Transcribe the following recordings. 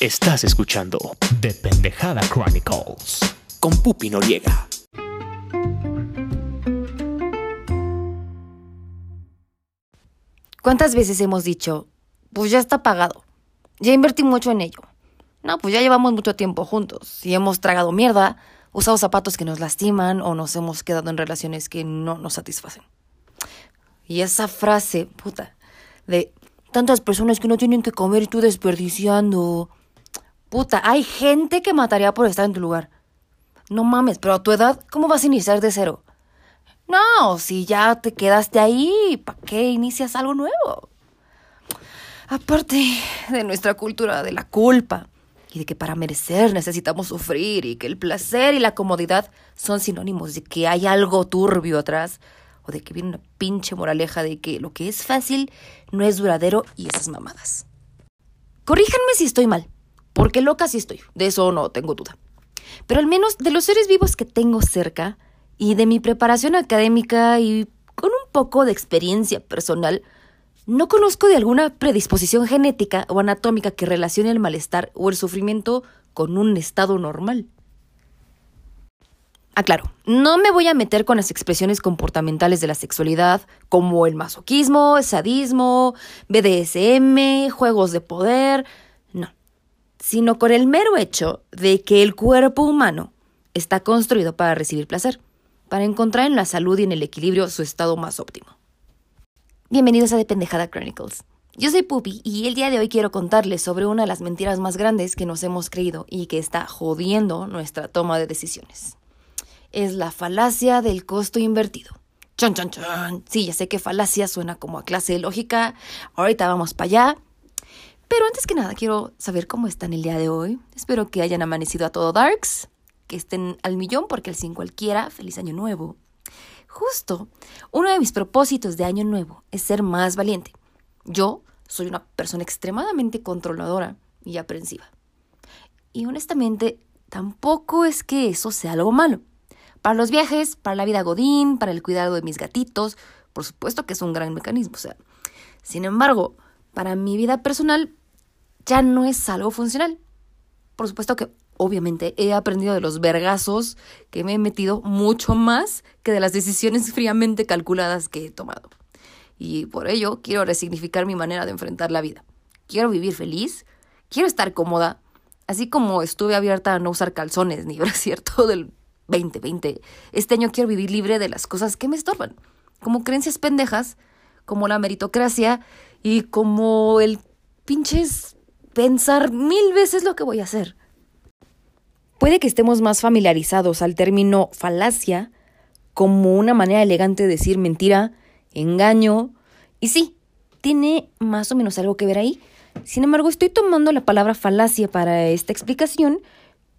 Estás escuchando The Pendejada Chronicles. con Pupi Noriega. ¿Cuántas veces hemos dicho, pues ya está pagado? Ya invertí mucho en ello. No, pues ya llevamos mucho tiempo juntos y hemos tragado mierda, usado zapatos que nos lastiman o nos hemos quedado en relaciones que no nos satisfacen. Y esa frase, puta, de tantas personas que no tienen que comer y tú desperdiciando. Puta, hay gente que mataría por estar en tu lugar. No mames, pero a tu edad, ¿cómo vas a iniciar de cero? No, si ya te quedaste ahí, ¿para qué inicias algo nuevo? Aparte de nuestra cultura de la culpa y de que para merecer necesitamos sufrir y que el placer y la comodidad son sinónimos de que hay algo turbio atrás o de que viene una pinche moraleja de que lo que es fácil no es duradero y esas mamadas. Corríjanme si estoy mal, porque loca sí estoy, de eso no tengo duda. Pero al menos de los seres vivos que tengo cerca y de mi preparación académica y con un poco de experiencia personal, no conozco de alguna predisposición genética o anatómica que relacione el malestar o el sufrimiento con un estado normal. Aclaro, no me voy a meter con las expresiones comportamentales de la sexualidad, como el masoquismo, el sadismo, BDSM, juegos de poder, sino con el mero hecho de que el cuerpo humano está construido para recibir placer, para encontrar en la salud y en el equilibrio su estado más óptimo. Bienvenidos a The Pendejada Chronicles. Yo soy Pupi y el día de hoy quiero contarles sobre una de las mentiras más grandes que nos hemos creído y que está jodiendo nuestra toma de decisiones. Es la falacia del costo invertido. Chon, chon, chon. Sí, ya sé que falacia suena como a clase de lógica. Ahorita vamos para allá. Pero antes que nada, quiero saber cómo están el día de hoy. Espero que hayan amanecido a todo darks, que estén al millón porque el sin cualquiera, feliz año nuevo. Justo, uno de mis propósitos de año nuevo es ser más valiente. Yo soy una persona extremadamente controladora y aprensiva. Y honestamente, tampoco es que eso sea algo malo. Para los viajes, para la vida godín, para el cuidado de mis gatitos, por supuesto que es un gran mecanismo. O sea, sin embargo, para mi vida personal ya no es algo funcional. Por supuesto que obviamente he aprendido de los vergazos que me he metido mucho más que de las decisiones fríamente calculadas que he tomado. Y por ello quiero resignificar mi manera de enfrentar la vida. Quiero vivir feliz, quiero estar cómoda, así como estuve abierta a no usar calzones ni cierto del 2020. Este año quiero vivir libre de las cosas que me estorban, como creencias pendejas, como la meritocracia y como el pinches pensar mil veces lo que voy a hacer. Puede que estemos más familiarizados al término falacia como una manera elegante de decir mentira, engaño, y sí, tiene más o menos algo que ver ahí. Sin embargo, estoy tomando la palabra falacia para esta explicación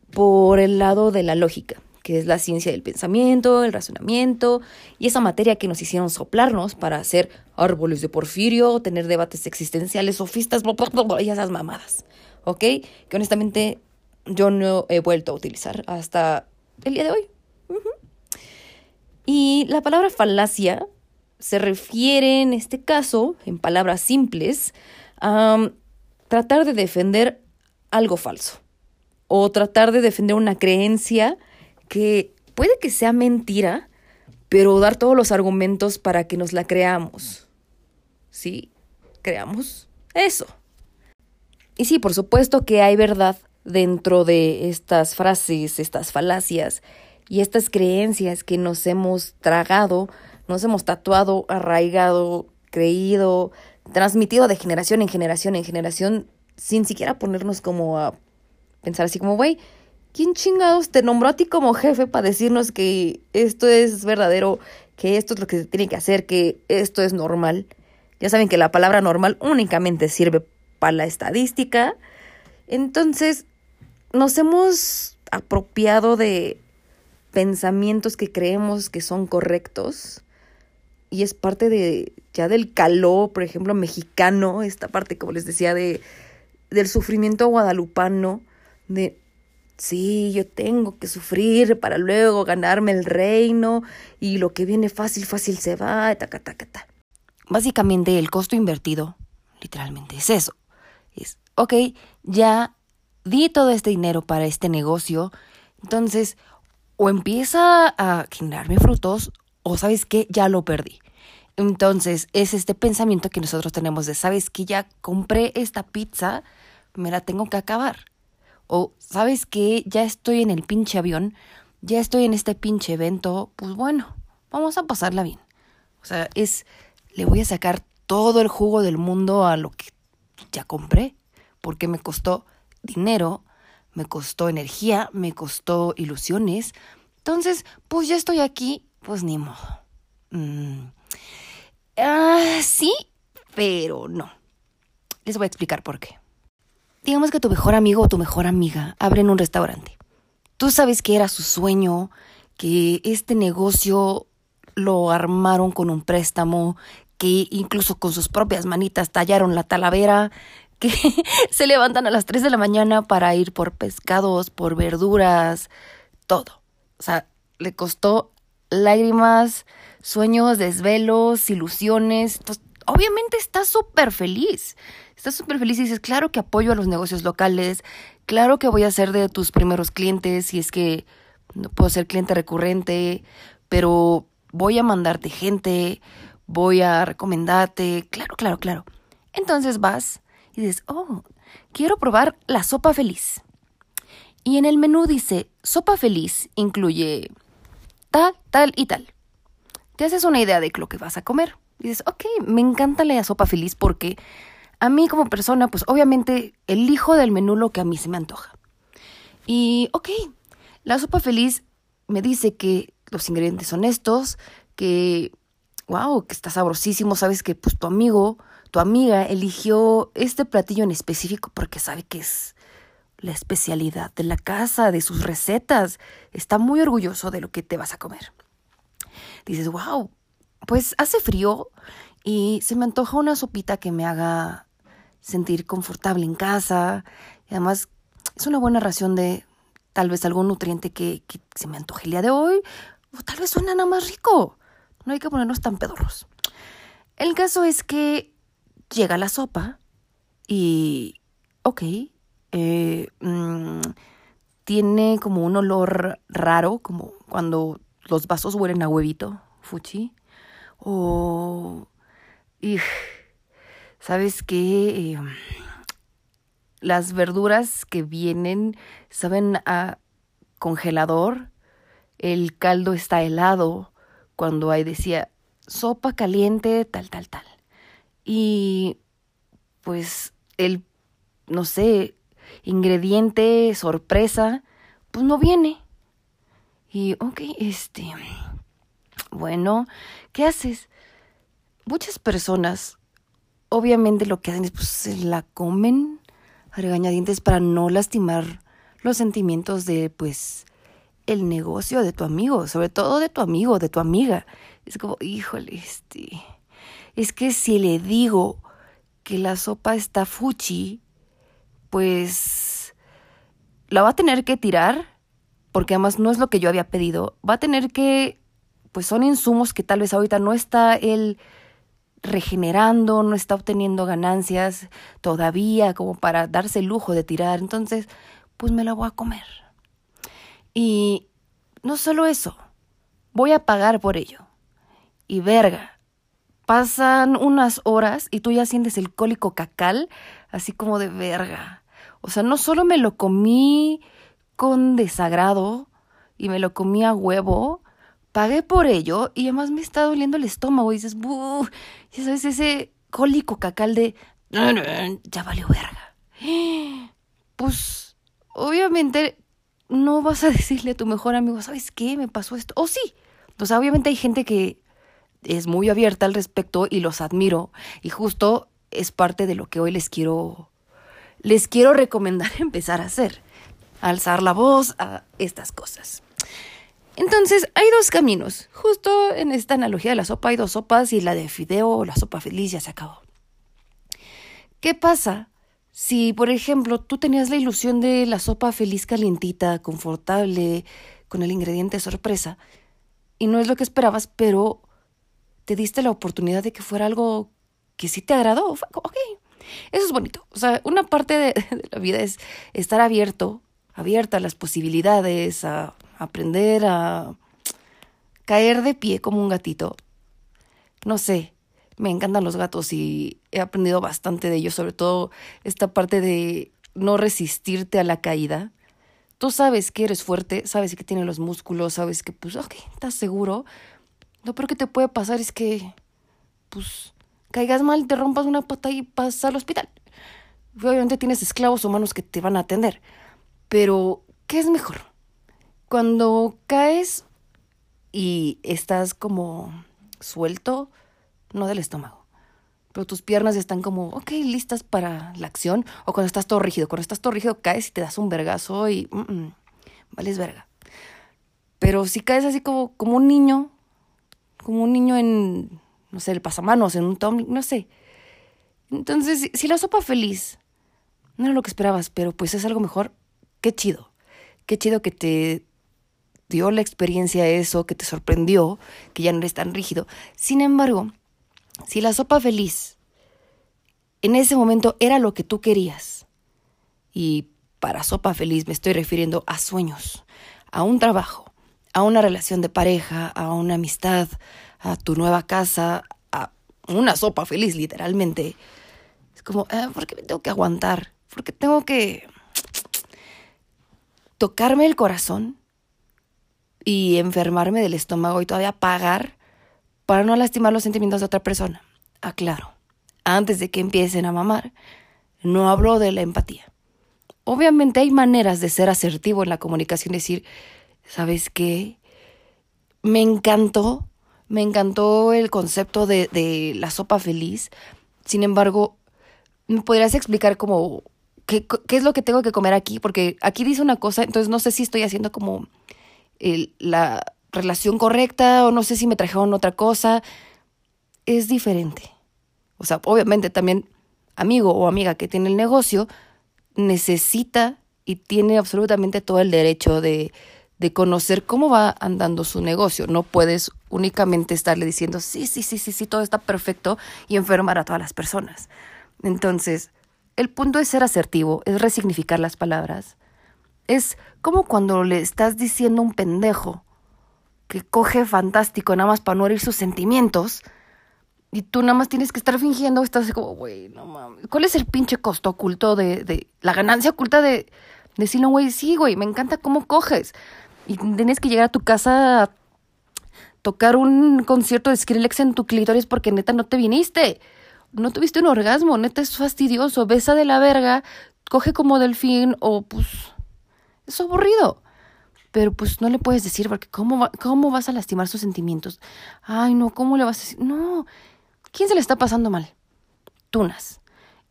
por el lado de la lógica, que es la ciencia del pensamiento, el razonamiento y esa materia que nos hicieron soplarnos para hacer árboles de porfirio, tener debates existenciales, sofistas, y esas mamadas, ¿ok? Que honestamente yo no he vuelto a utilizar hasta el día de hoy. Y la palabra falacia se refiere en este caso, en palabras simples, a um, tratar de defender algo falso o tratar de defender una creencia que puede que sea mentira, pero dar todos los argumentos para que nos la creamos. ¿Sí? ¿Creamos? Eso. Y sí, por supuesto que hay verdad dentro de estas frases, estas falacias y estas creencias que nos hemos tragado, nos hemos tatuado, arraigado, creído, transmitido de generación en generación en generación, sin siquiera ponernos como a pensar así como, güey, ¿quién chingados te nombró a ti como jefe para decirnos que esto es verdadero, que esto es lo que se tiene que hacer, que esto es normal? Ya saben que la palabra normal únicamente sirve para la estadística. Entonces, nos hemos apropiado de pensamientos que creemos que son correctos y es parte de ya del calor, por ejemplo, mexicano, esta parte, como les decía, de del sufrimiento guadalupano, de sí, yo tengo que sufrir para luego ganarme el reino y lo que viene fácil, fácil se va, taca, taca, ta. Básicamente el costo invertido, literalmente, es eso. Es, ok, ya di todo este dinero para este negocio, entonces o empieza a generarme frutos o sabes que ya lo perdí. Entonces es este pensamiento que nosotros tenemos de, sabes que ya compré esta pizza, me la tengo que acabar. O sabes que ya estoy en el pinche avión, ya estoy en este pinche evento, pues bueno, vamos a pasarla bien. O sea, es, le voy a sacar todo el jugo del mundo a lo que ya compré, porque me costó dinero, me costó energía, me costó ilusiones. Entonces, pues ya estoy aquí, pues ni modo. Mm. Ah, sí, pero no. Les voy a explicar por qué. Digamos que tu mejor amigo o tu mejor amiga abren un restaurante. Tú sabes que era su sueño, que este negocio lo armaron con un préstamo, que incluso con sus propias manitas tallaron la talavera, que se levantan a las 3 de la mañana para ir por pescados, por verduras, todo. O sea, le costó lágrimas, sueños, desvelos, ilusiones. Obviamente está súper feliz. Estás súper feliz y dices, claro que apoyo a los negocios locales, claro que voy a ser de tus primeros clientes si es que no puedo ser cliente recurrente, pero voy a mandarte gente, voy a recomendarte, claro, claro, claro. Entonces vas y dices, oh, quiero probar la sopa feliz. Y en el menú dice, sopa feliz incluye tal, tal y tal. Te haces una idea de lo que vas a comer. Dices, ok, me encanta la sopa feliz porque a mí como persona, pues obviamente elijo del menú lo que a mí se me antoja. Y, ok, la sopa feliz me dice que los ingredientes son estos, que, wow, que está sabrosísimo, sabes que pues tu amigo, tu amiga eligió este platillo en específico porque sabe que es la especialidad de la casa, de sus recetas. Está muy orgulloso de lo que te vas a comer. Dices, wow, pues hace frío y se me antoja una sopita que me haga sentir confortable en casa. Y además es una buena ración de tal vez algún nutriente que, se me antoje el día de hoy. O tal vez suena nada más rico. No hay que ponernos tan pedorros. El caso es que llega la sopa y, ok, eh, mm, tiene como un olor raro, como cuando los vasos huelen a huevito, fuchi. O... Y, ¿Sabes qué? Eh, las verduras que vienen saben a congelador. El caldo está helado. Cuando hay decía sopa caliente, tal, tal, tal. Y pues el, no sé, ingrediente sorpresa, pues no viene. Y, ok, este, bueno, ¿qué haces? Muchas personas, obviamente lo que hacen es, pues, se la comen a regañadientes para no lastimar los sentimientos de, pues, el negocio de tu amigo, sobre todo de tu amigo, de tu amiga. Es como, híjole, este, es que si le digo que la sopa está fuchi, pues la va a tener que tirar, porque además no es lo que yo había pedido. Va a tener que, pues son insumos que tal vez ahorita no está él regenerando, no está obteniendo ganancias todavía como para darse el lujo de tirar. Entonces, pues me la voy a comer. Y no solo eso, voy a pagar por ello. Y verga, pasan unas horas y tú ya sientes el cólico cacal así como de verga. O sea, no solo me lo comí con desagrado y me lo comí a huevo, pagué por ello y además me está doliendo el estómago y dices, Buh, ya sabes, ese cólico cacal de, ya valió verga. Pues, obviamente, no vas a decirle a tu mejor amigo, ¿sabes qué? Me pasó esto. O sí. O sea, obviamente hay gente que es muy abierta al respecto y los admiro. Y justo es parte de lo que hoy les quiero, les quiero recomendar empezar a hacer. Alzar la voz a estas cosas. Entonces, hay dos caminos. Justo en esta analogía de la sopa hay dos sopas y la de fideo o la sopa feliz ya se acabó. ¿Qué pasa si, por ejemplo, tú tenías la ilusión de la sopa feliz calientita, confortable, con el ingrediente sorpresa, y no es lo que esperabas, pero te diste la oportunidad de que fuera algo que sí te agradó. Ok. Eso es bonito. O sea, una parte de, de la vida es estar abierto, abierta a las posibilidades, a aprender a caer de pie como un gatito. No sé, me encantan los gatos y he aprendido bastante de ellos, sobre todo esta parte de no resistirte a la caída. Tú sabes que eres fuerte, sabes que tienes los músculos, sabes que, pues, ok, estás seguro. Lo peor que te puede pasar es que, pues, caigas mal, te rompas una pata y pasas al hospital. Obviamente tienes esclavos humanos que te van a atender. Pero, ¿qué es mejor? Cuando caes y estás como suelto, no del estómago, pero tus piernas están como, ok, listas para la acción, o cuando estás todo rígido, cuando estás todo rígido caes y te das un vergazo y, mm, mm, vales verga. Pero si caes así como, como un niño, como un niño en, no sé, el pasamanos, en un tom, no sé. Entonces, si- la sopa feliz no era lo que esperabas, pero pues es algo mejor, qué chido. Qué chido que te dio la experiencia eso, que te sorprendió, que ya no eres tan rígido. Sin embargo, si la sopa feliz en ese momento era lo que tú querías, y para sopa feliz me estoy refiriendo a sueños, a un trabajo, a una relación de pareja, a una amistad, a tu nueva casa, a una sopa feliz literalmente. Es como, ah, ¿por qué me tengo que aguantar? ¿Por qué tengo que tocarme el corazón y enfermarme del estómago y todavía pagar para no lastimar los sentimientos de otra persona. Aclaro, antes de que empiecen a mamar, no hablo de la empatía. Obviamente hay maneras de ser asertivo en la comunicación, decir, ¿sabes qué? Me encantó, me encantó el concepto de, de la sopa feliz. Sin embargo, ¿me podrías explicar como qué, qué es lo que tengo que comer aquí? Porque aquí dice una cosa, entonces no sé si estoy haciendo como el- la relación correcta o no sé si me trajeron otra cosa. Es diferente. O sea, obviamente también amigo o amiga que tiene el negocio necesita y tiene absolutamente todo el derecho de, de conocer cómo va andando su negocio. No puedes únicamente estarle diciendo, sí, sí, sí, sí, sí, todo está perfecto y enfermar a todas las personas. Entonces, el punto es ser asertivo, es resignificar las palabras. Es como cuando le estás diciendo a un pendejo que coge fantástico nada más para no herir sus sentimientos y tú nada más tienes que estar fingiendo, estás así como, güey, no mames. ¿Cuál es el pinche costo oculto de, de la ganancia oculta de decirle, güey, sí, güey, me encanta cómo coges? Y tienes que llegar a tu casa a tocar un concierto de Skrillex en tu clítoris porque neta no te viniste. No tuviste un orgasmo, neta es fastidioso. Besa de la verga, coge como delfín o pues es aburrido. Pero pues no le puedes decir porque ¿cómo, cómo vas a lastimar sus sentimientos? Ay, no, ¿cómo le vas a decir? No, ¿quién se le está pasando mal? Tunas.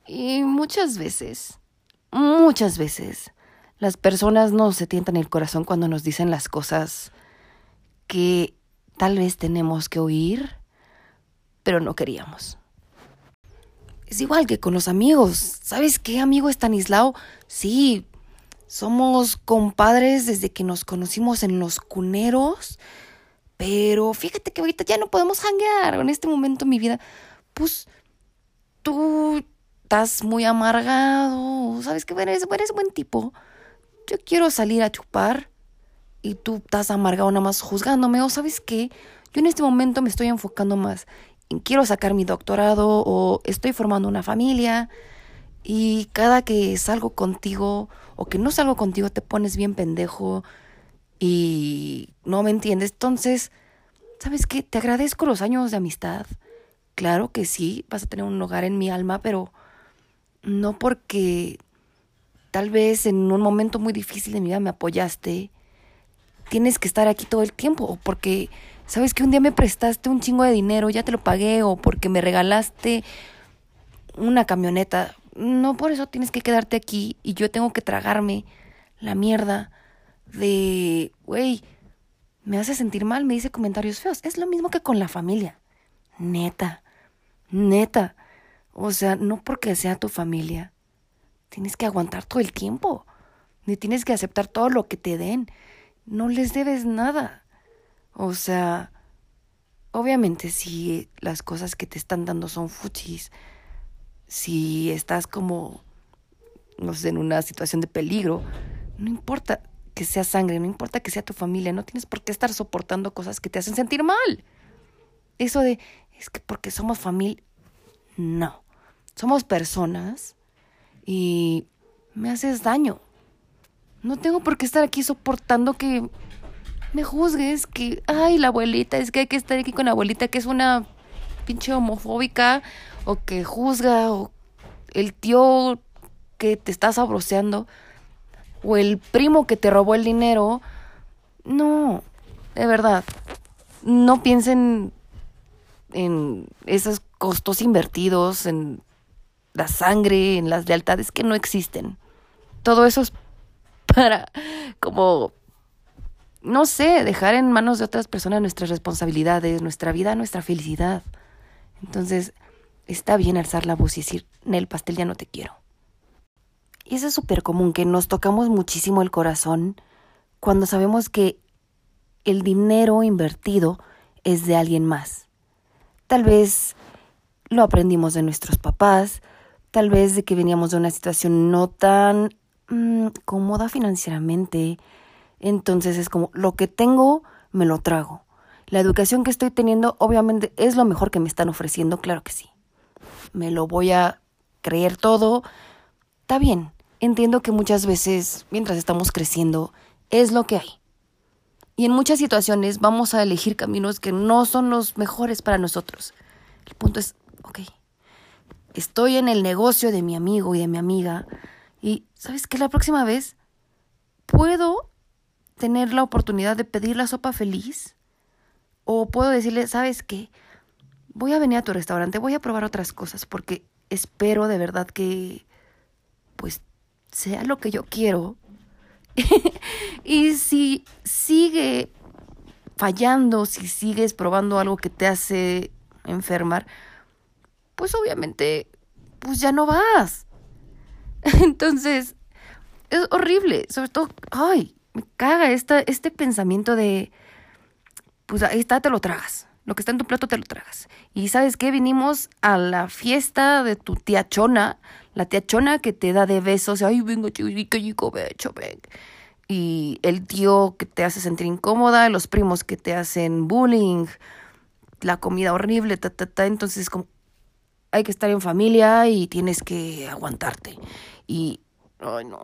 Y muchas veces, muchas veces, las personas no se tientan el corazón cuando nos dicen las cosas que tal vez tenemos que oír, pero no queríamos. Es igual que con los amigos. ¿Sabes qué, amigo Estanislao? Sí, somos compadres desde que nos conocimos en los cuneros. Pero fíjate que ahorita ya no podemos hanguear. En este momento de mi vida, pues tú estás muy amargado. ¿Sabes que eres, eres buen tipo? Yo quiero salir a chupar y tú estás amargado nada más juzgándome. O sabes qué? Yo en este momento me estoy enfocando más en quiero sacar mi doctorado o estoy formando una familia. Y cada que salgo contigo o que no salgo contigo te pones bien pendejo y no me entiendes. Entonces, ¿sabes qué? Te agradezco los años de amistad. Claro que sí, vas a tener un lugar en mi alma, pero no porque tal vez en un momento muy difícil de mi vida me apoyaste. Tienes que estar aquí todo el tiempo o porque sabes que un día me prestaste un chingo de dinero, ya te lo pagué o porque me regalaste una camioneta. No por eso tienes que quedarte aquí y yo tengo que tragarme la mierda de, güey, me hace sentir mal, me dice comentarios feos. Es lo mismo que con la familia. Neta, neta. O sea, no porque sea tu familia, tienes que aguantar todo el tiempo. Ni tienes que aceptar todo lo que te den. No les debes nada. O sea, obviamente si las cosas que te están dando son fuchis, si estás como, no sé, en una situación de peligro, no importa que sea sangre, no importa que sea tu familia, no tienes por qué estar soportando cosas que te hacen sentir mal. Eso de, es que porque somos familia, no, somos personas y me haces daño. No tengo por qué estar aquí soportando que me juzgues, que, ay, la abuelita, es que hay que estar aquí con la abuelita, que es una pinche homofóbica, o que juzga, o el tío que te está sabroseando, o el primo que te robó el dinero. No, de verdad, no piensen en esos costos invertidos, en la sangre, en las lealtades que no existen. Todo eso es para como no sé, dejar en manos de otras personas nuestras responsabilidades, nuestra vida, nuestra felicidad. Entonces, está bien alzar la voz y decir, en el pastel ya no te quiero. Y eso es súper común, que nos tocamos muchísimo el corazón cuando sabemos que el dinero invertido es de alguien más. Tal vez lo aprendimos de nuestros papás, tal vez de que veníamos de una situación no tan mm, cómoda financieramente, entonces es como, lo que tengo, me lo trago. La educación que estoy teniendo, obviamente, es lo mejor que me están ofreciendo, claro que sí. Me lo voy a creer todo. Está bien, entiendo que muchas veces, mientras estamos creciendo, es lo que hay. Y en muchas situaciones vamos a elegir caminos que no son los mejores para nosotros. El punto es, ok, estoy en el negocio de mi amigo y de mi amiga y, ¿sabes qué? La próxima vez puedo tener la oportunidad de pedir la sopa feliz. O puedo decirle, ¿sabes qué? Voy a venir a tu restaurante, voy a probar otras cosas porque espero de verdad que, pues, sea lo que yo quiero. y si sigue fallando, si sigues probando algo que te hace enfermar, pues obviamente, pues ya no vas. Entonces, es horrible, sobre todo, ay, me caga este pensamiento de, pues ahí está, te lo tragas. Lo que está en tu plato te lo tragas. Y sabes qué, vinimos a la fiesta de tu tía Chona, la tía Chona que te da de besos, ay, vengo chico, becho, ven. Y el tío que te hace sentir incómoda, los primos que te hacen bullying, la comida horrible, ta, ta, ta. Entonces, como, hay que estar en familia y tienes que aguantarte. Y, ay, no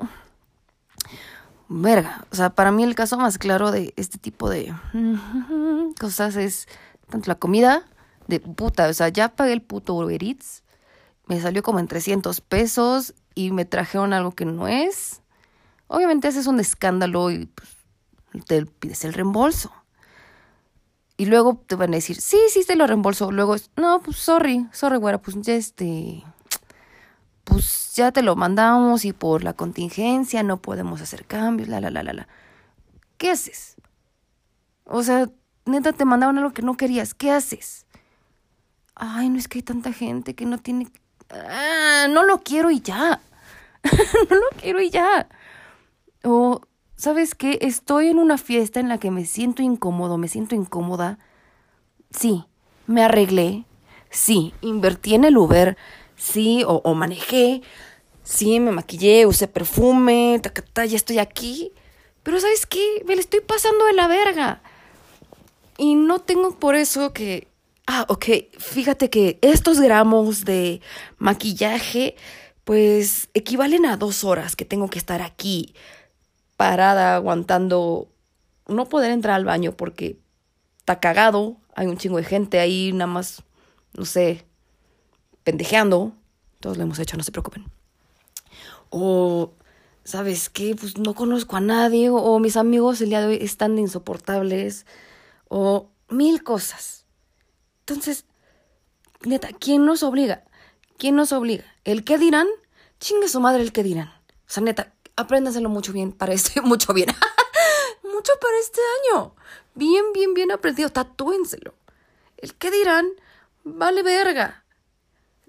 verga. O sea, para mí el caso más claro de este tipo de cosas es tanto la comida de puta. O sea, ya pagué el puto Uber Eats. Me salió como en 300 pesos y me trajeron algo que no es. Obviamente haces un escándalo y pues, te pides el reembolso. Y luego te van a decir, sí, sí, te lo reembolso. Luego, no, pues sorry, sorry, güera, pues ya este pues ya te lo mandamos y por la contingencia no podemos hacer cambios, la, la, la, la, la. ¿Qué haces? O sea, neta, te mandaron algo que no querías, ¿qué haces? Ay, no es que hay tanta gente que no tiene... Ah, no lo quiero y ya. no lo quiero y ya. O, ¿sabes qué? Estoy en una fiesta en la que me siento incómodo, me siento incómoda. Sí, me arreglé. Sí, invertí en el Uber sí, o, manejé, sí, me maquillé, usé perfume, ta, ya estoy aquí. Pero ¿sabes qué? Me le estoy pasando de la verga. Y no tengo por eso que... Ah, ok, fíjate que estos gramos de maquillaje pues equivalen a dos horas que tengo que estar aquí parada aguantando no poder entrar al baño porque está cagado, hay un chingo de gente ahí nada más, no sé, pendejeando. Todos lo hemos hecho, no se preocupen. O, ¿sabes qué? Pues no conozco a nadie. O, mis amigos el día de hoy están insoportables. O mil cosas. Entonces, neta, ¿quién nos obliga? ¿Quién nos obliga? ¿El qué dirán? Chingue su madre el qué dirán. O sea, neta, apréndaselo mucho bien para este, mucho bien. mucho para este año. Bien, bien, bien aprendido. Tatúenselo. El qué dirán, vale verga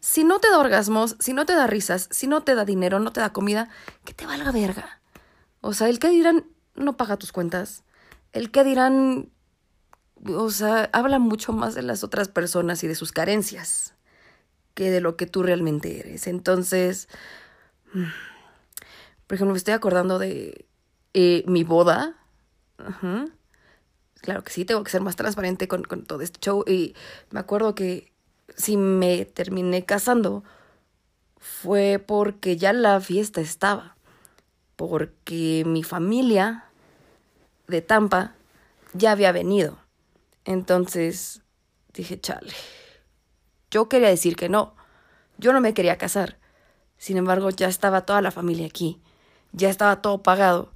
si no te da orgasmos, si no te da risas, si no te da dinero, no te da comida, que te valga verga. O sea, el que dirán no paga tus cuentas. El que dirán, o sea, habla mucho más de las otras personas y de sus carencias que de lo que tú realmente eres. Entonces, mm, por ejemplo, me estoy acordando de eh, mi boda. Ajá. Claro que sí, tengo que ser más transparente con, con todo este show. Y me acuerdo que si me terminé casando fue porque ya la fiesta estaba. Porque mi familia de Tampa ya había venido. Entonces dije, chale. Yo quería decir que no. Yo no me quería casar. Sin embargo, ya estaba toda la familia aquí. Ya estaba todo pagado.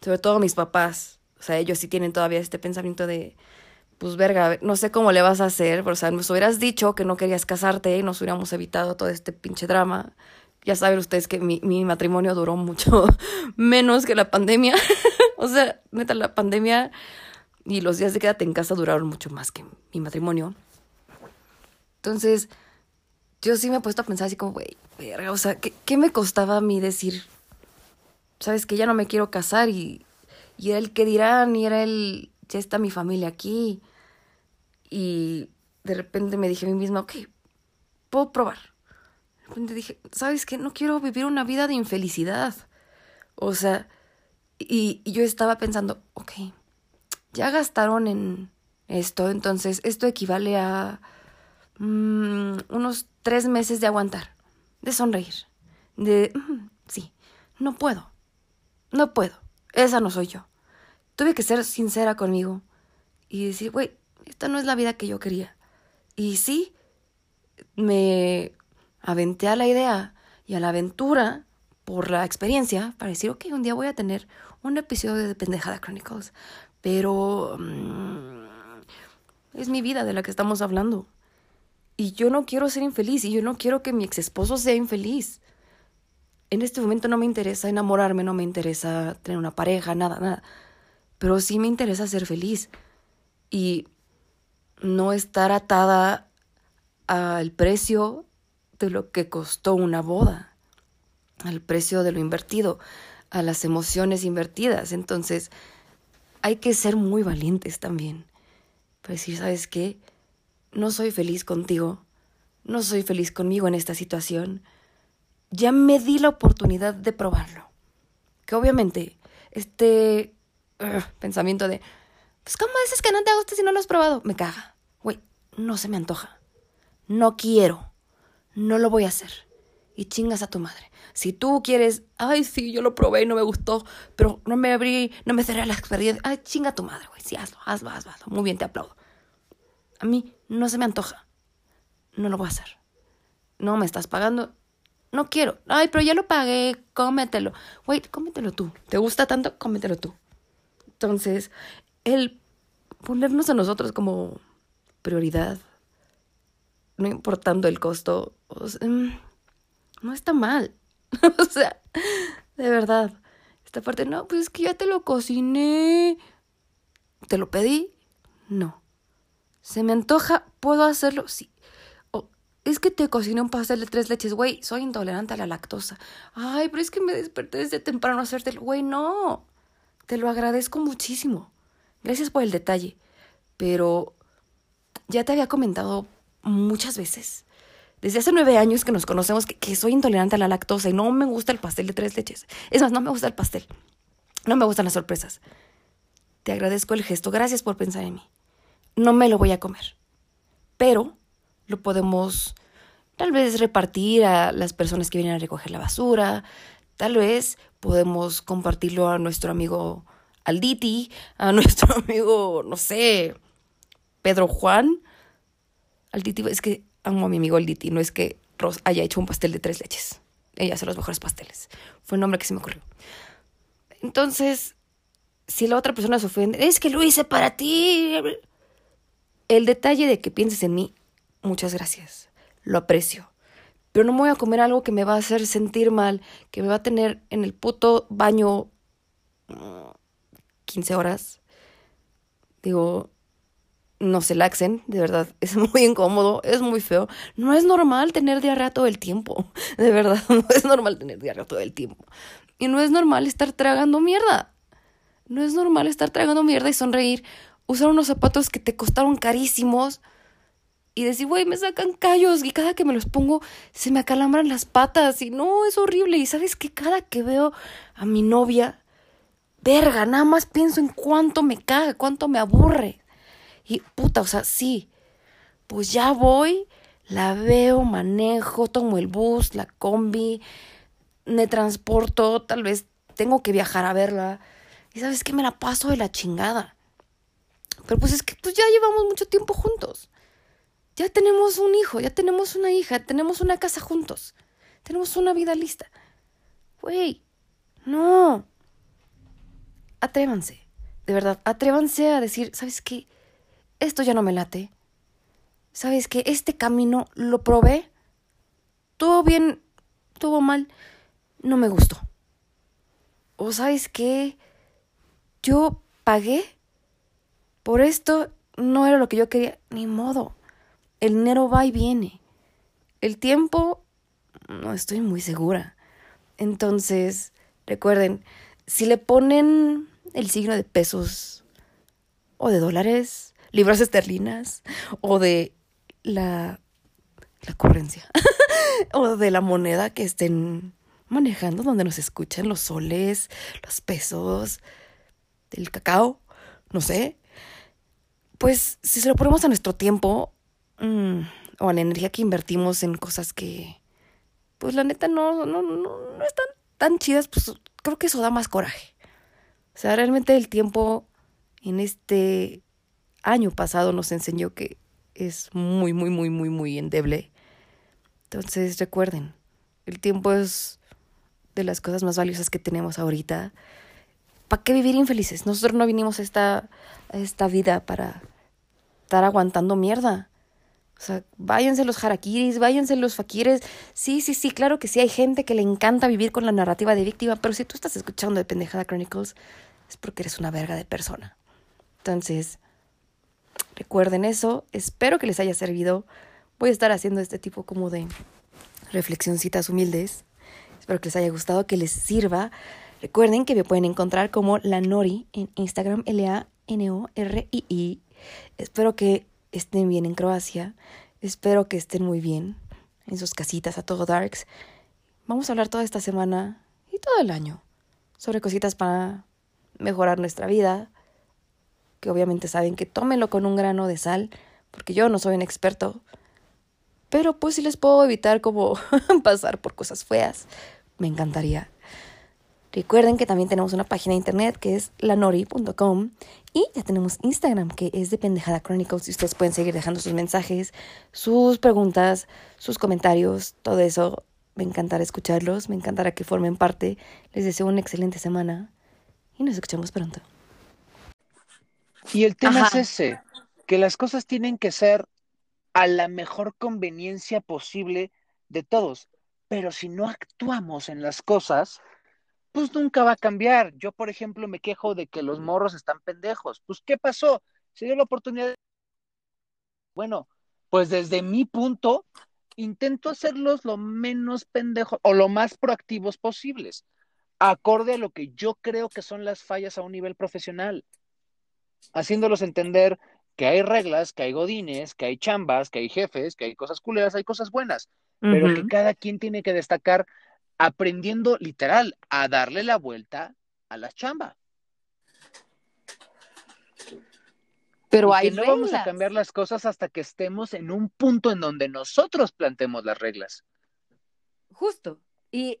Sobre todo mis papás. O sea, ellos sí tienen todavía este pensamiento de, pues verga, no sé cómo le vas a hacer. O sea, nos hubieras dicho que no querías casarte y nos hubiéramos evitado todo este pinche drama. Ya saben ustedes que mi, mi matrimonio duró mucho menos que la pandemia. o sea, neta, la pandemia y los días de quédate en casa duraron mucho más que mi matrimonio. Entonces, yo sí me he puesto a pensar así como, güey, verga, o sea, ¿qué, ¿qué, me costaba a mí decir, sabes que ya no me quiero casar y, y era el que dirán y era el, ya está mi familia aquí. Y de repente me dije a mí misma, ok, puedo probar. De repente dije, ¿sabes qué? No quiero vivir una vida de infelicidad. O sea, y, y yo estaba pensando, ok, ya gastaron en esto, entonces esto equivale a mmm, unos tres meses de aguantar, de sonreír, de, mm, sí, no puedo, no puedo, esa no soy yo. Tuve que ser sincera conmigo y decir, güey, esta no es la vida que yo quería. Y sí, me aventé a la idea y a la aventura por la experiencia para decir, ok, un día voy a tener un episodio de Pendejada Chronicles, pero um, es mi vida de la que estamos hablando. Y yo no quiero ser infeliz y yo no quiero que mi ex esposo sea infeliz. En este momento no me interesa enamorarme, no me interesa tener una pareja, nada, nada. Pero sí me interesa ser feliz y no estar atada al precio de lo que costó una boda, al precio de lo invertido, a las emociones invertidas. Entonces, hay que ser muy valientes también. Para decir, ¿sabes qué? No soy feliz contigo. No soy feliz conmigo en esta situación. Ya me di la oportunidad de probarlo. Que obviamente este pensamiento de, pues ¿cómo dices que no te gusta si no lo has probado? Me caga. Güey, no se me antoja. No quiero. No lo voy a hacer. Y chingas a tu madre. Si tú quieres, ay, sí, yo lo probé y no me gustó, pero no me abrí, no me cerré las experiencia, ay, chinga a tu madre, güey, sí, hazlo, hazlo, hazlo. Muy bien, te aplaudo. A mí no se me antoja. No lo voy a hacer. No me estás pagando. No quiero. Ay, pero ya lo pagué, cómetelo. Güey, cómetelo tú. ¿Te gusta tanto? Cómetelo tú. Entonces, el ponernos a nosotros como prioridad, no importando el costo, sea, no está mal. o sea, de verdad. Esta parte, no, pues es que ya te lo cociné. ¿Te lo pedí? No. ¿Se me antoja? ¿Puedo hacerlo? Sí. O, es que te cociné un pastel de tres leches, güey. Soy intolerante a la lactosa. Ay, pero es que me desperté desde temprano a hacértelo. Güey, no. Te lo agradezco muchísimo. Gracias por el detalle. Pero ya te había comentado muchas veces desde hace nueve años que nos conocemos que, soy intolerante a la lactosa y no me gusta el pastel de tres leches. Es más, no me gusta el pastel. No me gustan las sorpresas. Te agradezco el gesto. Gracias por pensar en mí. No me lo voy a comer. Pero lo podemos tal vez repartir a las personas que vienen a recoger la basura. Tal vez podemos compartirlo a nuestro amigo Alditi, a nuestro amigo, no sé, Pedro Juan. Alditi, es que amo a mi amigo Liti, no es que Ross haya hecho un pastel de tres leches. Ella hace los mejores pasteles. Fue un nombre que se me ocurrió. Entonces, si la otra persona se ofende, es que lo hice para ti. El detalle de que pienses en mí, muchas gracias. Lo aprecio. Pero no me voy a comer algo que me va a hacer sentir mal, que me va a tener en el puto baño 15 horas. Digo, no se laxen, de verdad, es muy incómodo, es muy feo. No es normal tener diarrea todo el tiempo, de verdad, no es normal tener diarrea todo el tiempo. Y no es normal estar tragando mierda. No es normal estar tragando mierda y sonreír, usar unos zapatos que te costaron carísimos y decir, güey, me sacan callos y cada que me los pongo se me acalambran las patas y no, es horrible. Y sabes que cada que veo a mi novia, verga, nada más pienso en cuánto me caga, cuánto me aburre. Y puta, o sea, sí, pues ya voy, la veo, manejo, tomo el bus, la combi, me transporto, tal vez tengo que viajar a verla. Y sabes que me la paso de la chingada. Pero pues es que pues ya llevamos mucho tiempo juntos. Ya tenemos un hijo, ya tenemos una hija, tenemos una casa juntos. Tenemos una vida lista. Güey, no. Atrévanse, de verdad, atrévanse a decir, ¿sabes qué? Esto ya no me late. ¿Sabes qué? Este camino lo probé. Todo bien, todo mal. No me gustó. O sabes qué? Yo pagué por esto, no era lo que yo quería, ni modo. El dinero va y viene. El tiempo, no estoy muy segura. Entonces, recuerden, si le ponen el signo de pesos o de dólares, libras esterlinas o de la, la o de la moneda que estén manejando donde nos escuchan los soles, los pesos, del cacao, no sé. Pues si se lo ponemos a nuestro tiempo, Mm, o a la energía que invertimos en cosas que, pues la neta no, no, no, no están tan chidas, pues creo que eso da más coraje. O sea, realmente el tiempo en este año pasado nos enseñó que es muy, muy, muy, muy, muy endeble. Entonces recuerden, el tiempo es de las cosas más valiosas que tenemos ahorita. ¿Para qué vivir infelices? Nosotros no vinimos a esta, a esta vida para estar aguantando mierda. O sea, váyanse los harakiris, váyanse los fakires. Sí, sí, sí, claro que sí, hay gente que le encanta vivir con la narrativa de víctima, pero si tú estás escuchando de Pendejada Chronicles, es porque eres una verga de persona. Entonces, recuerden eso, espero que les haya servido. Voy a estar haciendo este tipo como de reflexioncitas humildes. Espero que les haya gustado, que les sirva. Recuerden que me pueden encontrar como la Nori en Instagram, L-A-N-O-R-I-I. Espero que estén bien en Croacia. Espero que estén muy bien en sus casitas a todo darks. Vamos a hablar toda esta semana y todo el año sobre cositas para mejorar nuestra vida. Que obviamente saben que tómenlo con un grano de sal, porque yo no soy un experto. Pero pues si les puedo evitar como pasar por cosas feas, me encantaría. Recuerden que también tenemos una página de internet que es lanori.com y ya tenemos Instagram que es de Pendejada Chronicles y ustedes pueden seguir dejando sus mensajes, sus preguntas, sus comentarios, todo eso. Me encantará escucharlos, me encantará que formen parte. Les deseo una excelente semana y nos escuchamos pronto. Y el tema es ese, que las cosas tienen que ser a la mejor conveniencia posible de todos, pero si no actuamos en las cosas, pues nunca va a cambiar. Yo, por ejemplo, me quejo de que los morros están pendejos. Pues, ¿qué pasó? Se dio la oportunidad. Bueno, pues desde mi punto, intento hacerlos lo menos pendejos o lo más proactivos posibles, acorde a lo que yo creo que son las fallas a un nivel profesional, haciéndolos entender que hay reglas, que hay godines, que hay chambas, que hay jefes, que hay cosas culeras, hay cosas buenas, pero que cada quien tiene que destacar aprendiendo literal a darle la vuelta a la chamba. Pero hay no vamos a cambiar las cosas hasta que estemos en un punto en donde nosotros plantemos las reglas. Justo. Y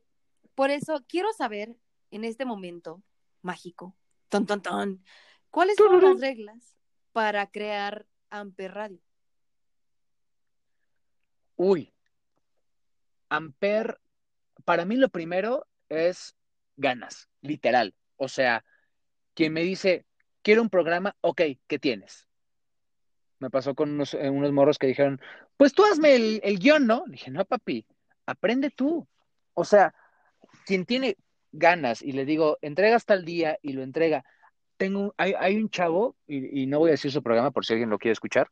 por eso quiero saber en este momento mágico, ton, ton, ton, ¿cuáles son las reglas para crear Amper Radio? Uy, Amper para mí lo primero es ganas, literal. O sea, quien me dice, quiero un programa, ok, ¿qué tienes? Me pasó con unos, eh, unos morros que dijeron, pues tú hazme el, el guion, ¿no? Le dije, no, papi, aprende tú. O sea, quien tiene ganas y le digo, entrega hasta el día y lo entrega. Tengo, hay, hay un chavo, y, no voy a decir su programa por si alguien lo quiere escuchar,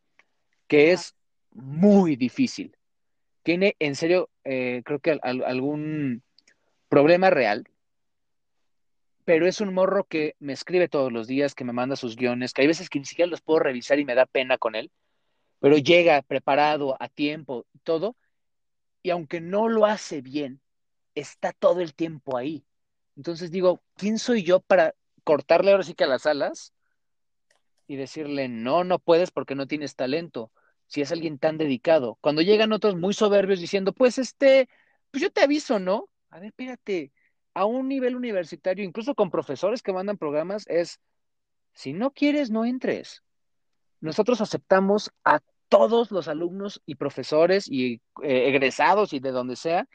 que es muy difícil tiene en serio, eh, creo que algún problema real, pero es un morro que me escribe todos los días, que me manda sus guiones, que hay veces que ni siquiera los puedo revisar y me da pena con él, pero llega preparado a tiempo, todo, y aunque no lo hace bien, está todo el tiempo ahí. Entonces digo, ¿quién soy yo para cortarle ahora sí que a las alas y decirle, no, no puedes porque no tienes talento? Si es alguien tan dedicado. Cuando llegan otros muy soberbios diciendo, pues este, pues yo te aviso, ¿no? A ver, espérate, a un nivel universitario, incluso con profesores que mandan programas, es, si no quieres, no entres. Nosotros aceptamos a todos los alumnos y profesores y eh, egresados y de donde sea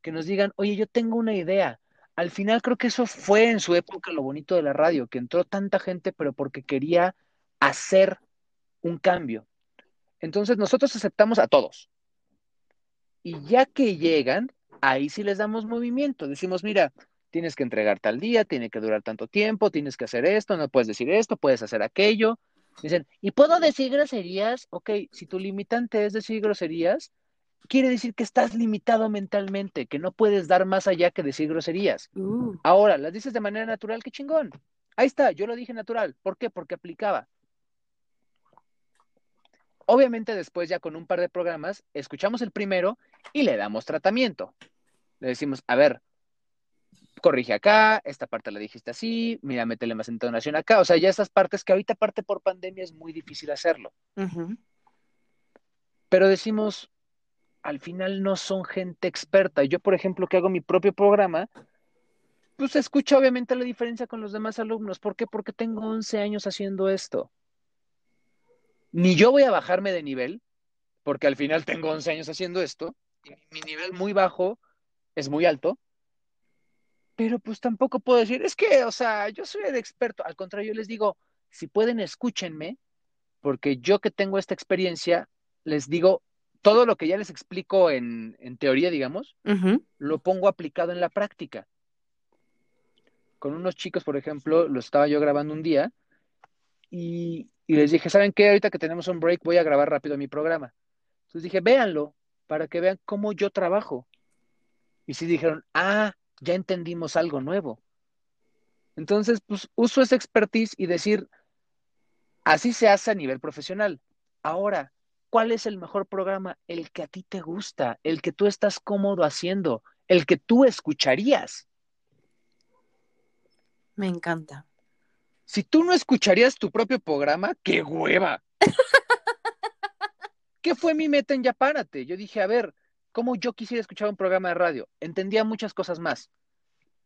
que nos digan, oye, yo tengo una idea. Al final creo que eso fue en su época lo bonito de la radio, que entró tanta gente, pero porque quería hacer un cambio. Entonces nosotros aceptamos a todos. Y ya que llegan, ahí sí les damos movimiento. Decimos, mira, tienes que entregar tal día, tiene que durar tanto tiempo, tienes que hacer esto, no puedes decir esto, puedes hacer aquello. Dicen, ¿y puedo decir groserías? Ok, si tu limitante es decir groserías, quiere decir que estás limitado mentalmente, que no puedes dar más allá que decir groserías. Uh. Ahora, las dices de manera natural, qué chingón. Ahí está, yo lo dije natural. ¿Por qué? Porque aplicaba. Obviamente después ya con un par de programas, escuchamos el primero y le damos tratamiento. Le decimos, a ver, corrige acá, esta parte la dijiste así, mira, métele más entonación acá. O sea, ya esas partes que ahorita parte por pandemia es muy difícil hacerlo. Pero decimos, al final no son gente experta. Yo, por ejemplo, que hago mi propio programa, pues escucho obviamente la diferencia con los demás alumnos. ¿Por qué? Porque tengo 11 años haciendo esto. Ni yo voy a bajarme de nivel, porque al final tengo 11 años haciendo esto, y mi nivel muy bajo es muy alto, pero pues tampoco puedo decir, es que, o sea, yo soy el experto. Al contrario, yo les digo, si pueden, escúchenme, porque yo que tengo esta experiencia, les digo, todo lo que ya les explico en, teoría, digamos, lo pongo aplicado en la práctica. Con unos chicos, por ejemplo, lo estaba yo grabando un día y, y les dije, ¿saben qué? Ahorita que tenemos un break voy a grabar rápido mi programa. Entonces dije, véanlo para que vean cómo yo trabajo. Y sí dijeron, ah, ya entendimos algo nuevo. Entonces, pues uso esa expertise y decir, así se hace a nivel profesional. Ahora, ¿cuál es el mejor programa? El que a ti te gusta, el que tú estás cómodo haciendo, el que tú escucharías. Me encanta. Si tú no escucharías tu propio programa, qué hueva. ¿Qué fue mi meta en Ya Párate? Yo dije, a ver, cómo yo quisiera escuchar un programa de radio. Entendía muchas cosas más.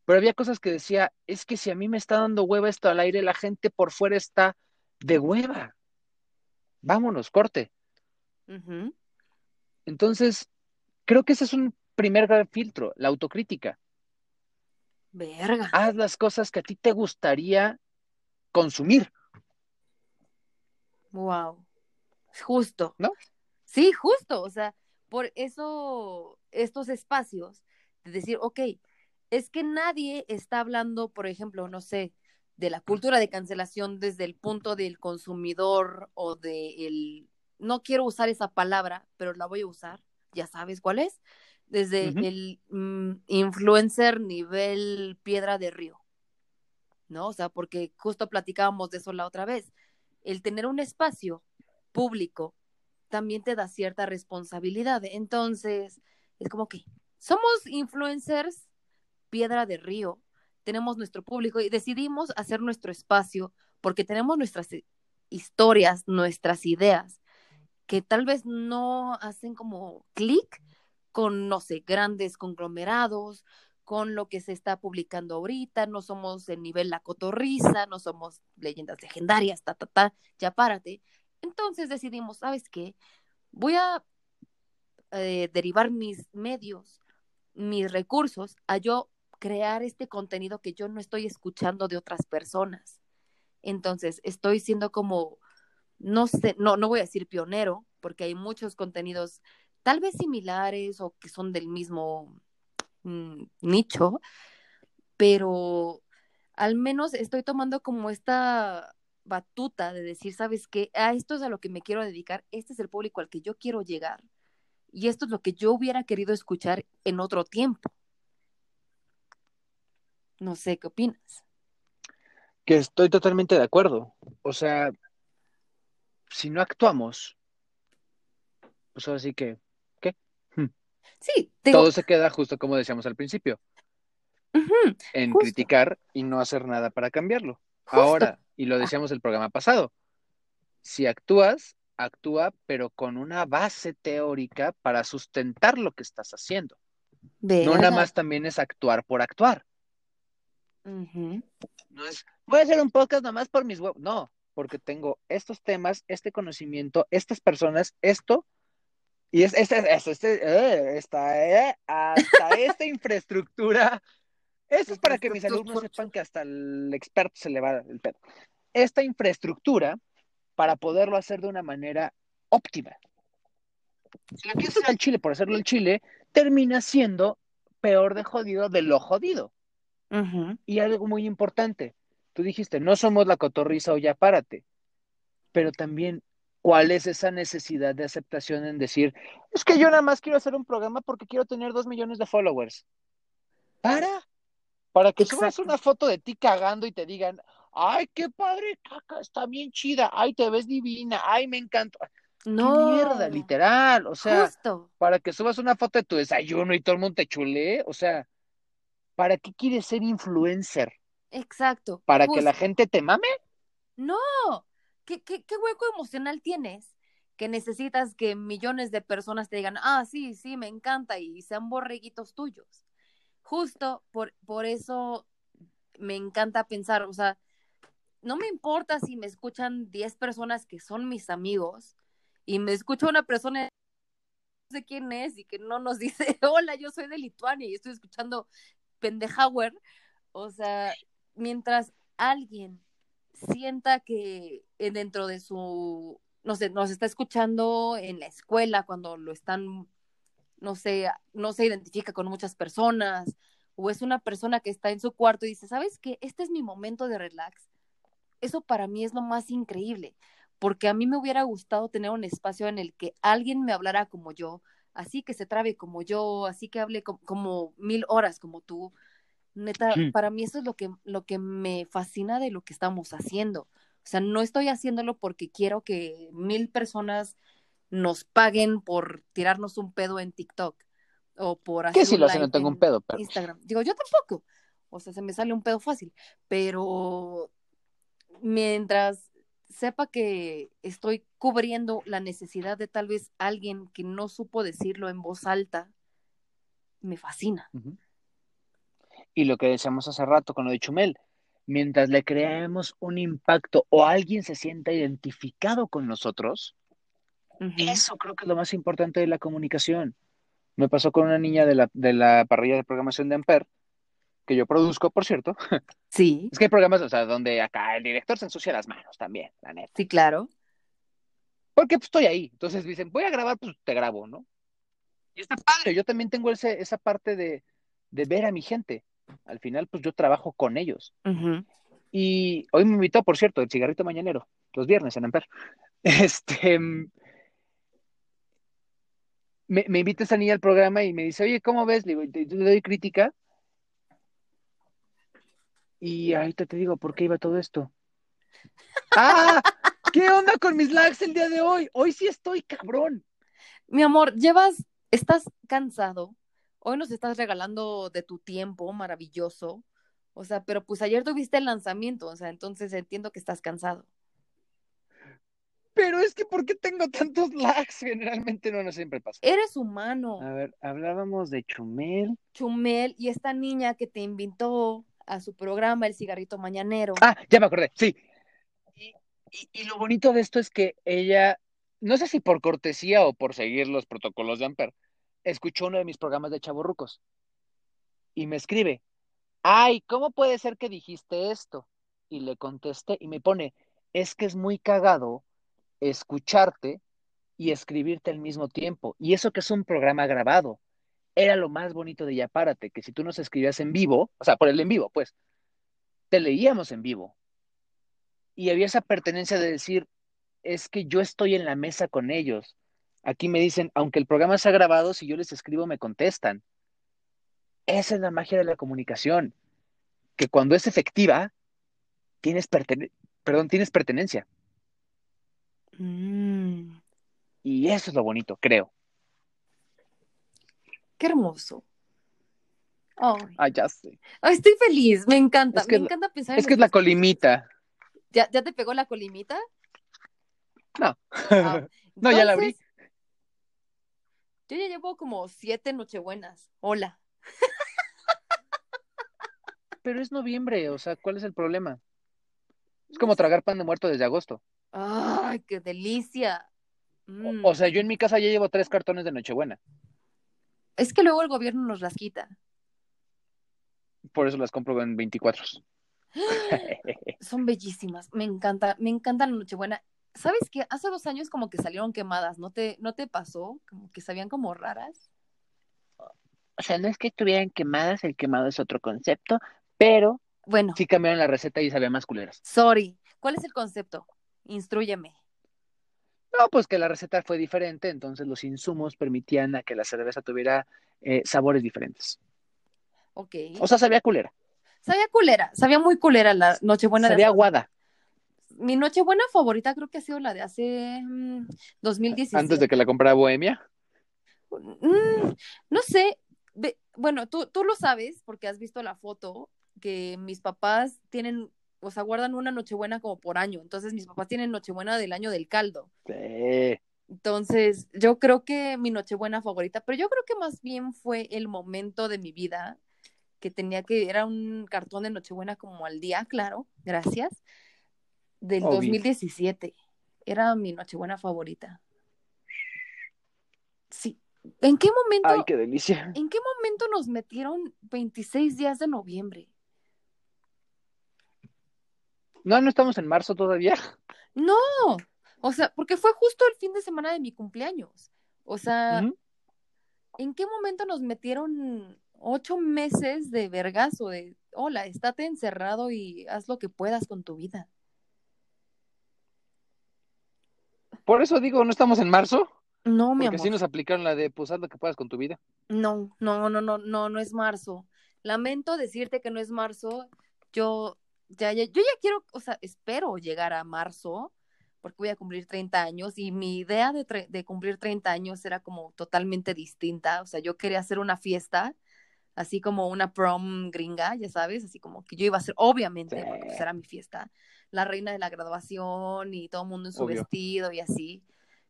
Pero había cosas que decía, es que si a mí me está dando hueva esto al aire, la gente por fuera está de hueva. Vámonos, corte. Entonces, creo que ese es un primer gran filtro, la autocrítica. Verga. Haz las cosas que a ti te gustaría consumir. Wow. Justo. ¿No? Sí, justo. O sea, por eso estos espacios de decir, ok, es que nadie está hablando, por ejemplo, no sé, de la cultura de cancelación desde el punto del consumidor o de el, no quiero usar esa palabra, pero la voy a usar, ya sabes cuál es, desde el mm, influencer nivel piedra de río, ¿no? O sea, porque justo platicábamos de eso la otra vez, el tener un espacio público también te da cierta responsabilidad. Entonces, es como que somos influencers, piedra de río, tenemos nuestro público y decidimos hacer nuestro espacio porque tenemos nuestras historias, nuestras ideas, que tal vez no hacen como clic con, no sé, grandes conglomerados, con lo que se está publicando ahorita, no somos el nivel La Cotorriza, no somos leyendas legendarias, ta, ta, ta, ya párate. Entonces decidimos, ¿sabes qué? Voy a eh, derivar mis medios, mis recursos, a yo crear este contenido que yo no estoy escuchando de otras personas. Entonces, estoy siendo como, no sé, no, no voy a decir pionero, porque hay muchos contenidos tal vez similares o que son del mismo mm, nicho, pero al menos estoy tomando como esta batuta de decir, ¿sabes qué? A esto es a lo que me quiero dedicar, este es el público al que yo quiero llegar y esto es lo que yo hubiera querido escuchar en otro tiempo. No sé, ¿qué opinas? Que estoy totalmente de acuerdo. O sea, si no actuamos, pues ahora sí que, ¿qué? Hmm. Sí, todo se queda justo como decíamos al principio, en criticar y no hacer nada para cambiarlo. Ahora, y lo decíamos el programa pasado, si actúas, actúa, pero con una base teórica para sustentar lo que estás haciendo. No nada más también es actuar por actuar. No es, voy a hacer un podcast nomás por mis huevos. No, porque tengo estos temas, este conocimiento, estas personas, esto, y es, este, este, este eh, esta, eh, hasta esta infraestructura. Esto es para que mis alumnos sepan que hasta el experto se le va el pedo. Esta infraestructura para poderlo hacer de una manera óptima. Si lo quieres hacer al chile por hacerlo al chile, termina siendo peor de jodido de lo jodido. Y algo muy importante, tú dijiste, no somos la cotorriza o ya párate, pero también, ¿cuál es esa necesidad de aceptación en decir, es que yo nada más quiero hacer un programa porque quiero tener dos millones de followers? Para, para que subas una foto de ti cagando y te digan, ay, qué padre caca, está bien chida, ay, te ves divina, ay, me encanta. No. mierda, literal. O sea, para que subas una foto de tu desayuno y todo el mundo te chule, o sea, ¿para qué quieres ser influencer? Exacto. ¿Para que la gente te mame? No. ¿Qué, qué, ¿Qué hueco emocional tienes? Que necesitas que millones de personas te digan, ah, sí, sí, me encanta, y sean borreguitos tuyos. Justo por, por eso me encanta pensar, o sea, no me importa si me escuchan 10 personas que son mis amigos, y me escucha una persona no sé quién es y que no nos dice, hola, yo soy de Lituania y estoy escuchando Pendejauer, o sea, mientras alguien sienta que dentro de su, no sé, nos está escuchando en la escuela cuando lo están, no sé, no se identifica con muchas personas, o es una persona que está en su cuarto y dice, ¿sabes qué? Este es mi momento de relax. Eso para mí es lo más increíble porque a mí me hubiera gustado tener un espacio en el que alguien me hablara como yo, así que se trabe como yo, así que hable como, mil horas como tú. Neta, para mí eso es lo que, lo que me fascina de lo que estamos haciendo. O sea, no estoy haciéndolo porque quiero que mil personas nos paguen por tirarnos un pedo en TikTok o por hacer ¿Qué si lo hacen? No tengo un pedo, pero... Instagram. Digo, yo tampoco. O sea, se me sale un pedo fácil, pero mientras sepa que estoy cubriendo la necesidad de tal vez alguien que no supo decirlo en voz alta, me fascina. Y lo que decíamos hace rato con lo de Chumel, mientras le creemos un impacto o alguien se sienta identificado con nosotros, eso creo que es lo más importante de la comunicación. Me pasó con una niña de la, de la parrilla de programación de Amper, que yo produzco, por cierto. Sí. Es que hay programas, o sea, donde acá el director se ensucia las manos también, la neta. Sí, claro. Porque pues, estoy ahí. Entonces dicen, voy a grabar, pues te grabo, ¿no? Y está padre. Yo también tengo ese, esa parte de, ver a mi gente. Al final, pues yo trabajo con ellos. Y hoy me invitó, por cierto, el cigarrito mañanero, los viernes en Amper. Este. Me, me invita esa niña al programa y me dice, oye, ¿cómo ves? Le digo, ¿te, le doy crítica? Y ahorita te digo por qué iba todo esto. ¡Ah! ¿Qué onda con mis likes el día de hoy? Hoy sí estoy cabrón. Mi amor, llevas, estás cansado. Hoy nos estás regalando de tu tiempo maravilloso. O sea, pero pues ayer tuviste el lanzamiento, o sea, entonces entiendo que estás cansado. Pero es que ¿por qué tengo tantos likes? Generalmente no, no siempre pasa. Eres humano. A ver, hablábamos de Chumel. Chumel y esta niña que te invitó a su programa El Cigarrito Mañanero. Ah, ya me acordé, sí. Y, lo bonito de esto es que ella, no sé si por cortesía o por seguir los protocolos de Amper, escuchó uno de mis programas de Chavorrucos y me escribe, ay, ¿cómo puede ser que dijiste esto? Y le contesté y me pone, es que es muy cagado escucharte y escribirte al mismo tiempo. Y eso que es un programa grabado era lo más bonito de Ya Párate, que si tú nos escribías en vivo, o sea, por el en vivo, pues, te leíamos en vivo. Y había esa pertenencia de decir, es que yo estoy en la mesa con ellos. Aquí me dicen, aunque el programa se ha grabado, si yo les escribo me contestan. Esa es la magia de la comunicación, que cuando es efectiva, tienes, perdón, tienes pertenencia. Mm. Y eso es lo bonito, creo. Qué hermoso. Ay. Ah, ya sé. Estoy feliz, me encanta, Es que me es- encanta pensar Es en que es la colimita. ¿Ya, ¿Ya te pegó la colimita? No. Ah, No, ya la abrí. Yo ya llevo como siete nochebuenas. Hola. Pero es noviembre, o sea, ¿cuál es el problema? Es como tragar pan de muerto desde agosto. Ay, qué delicia. O- Mm. O sea, yo en mi casa ya llevo tres cartones de Nochebuena. Es que luego el gobierno nos las quita. Por eso las compro en 24. Son bellísimas. Me encanta, me encanta la Nochebuena. ¿Sabes qué? Hace dos años como que salieron quemadas, ¿no te, no te pasó? Como que sabían como raras. O sea, no es que estuvieran quemadas, el quemado es otro concepto, pero Bueno, sí cambiaron la receta y sabía más culeras. sorry. ¿Cuál es el concepto? Instrúyeme. No, pues que la receta fue diferente, entonces los insumos permitían a que la cerveza tuviera eh, sabores diferentes. Ok. O sea, sabía culera, sabía culera, sabía muy culera la Nochebuena de sabía aguada, Mi Nochebuena favorita creo que ha sido la de hace mm, 2017. antes de que la comprara Bohemia. Mm, no sé, bueno, tú, tú lo sabes porque has visto la foto que mis papás tienen, o sea, guardan una Nochebuena como por año. Entonces mis papás tienen Nochebuena del año del caldo. Sí. Entonces yo creo que mi Nochebuena favorita, pero yo creo que más bien fue el momento de mi vida que tenía que, era un cartón de Nochebuena como al día, claro, gracias, del Obvio. 2017. Era mi Nochebuena favorita. Sí. ¿En qué momento? Ay, qué delicia. ¿En qué momento nos metieron 26 días de noviembre? No, no estamos en marzo todavía. No, o sea, porque fue justo el fin de semana de mi cumpleaños. O sea. ¿en qué momento nos metieron ocho meses de vergazo de, hola, estate encerrado y haz lo que puedas con tu vida? Por eso digo, no estamos en marzo, No, mi porque amor. sí nos aplicaron la de pues haz lo que puedas con tu vida. No, no, no, no, no, no es marzo. Lamento decirte que no es marzo. Yo ya, ya, yo ya quiero, o sea, espero llegar a marzo, porque voy a cumplir 30 años y mi idea de, de cumplir 30 años era como totalmente distinta. O sea, yo quería hacer una fiesta, así como una prom gringa, ya sabes, así como que yo iba a ser, obviamente, Sí. porque pues era mi fiesta, la reina de la graduación y todo el mundo en su Obvio. vestido y así.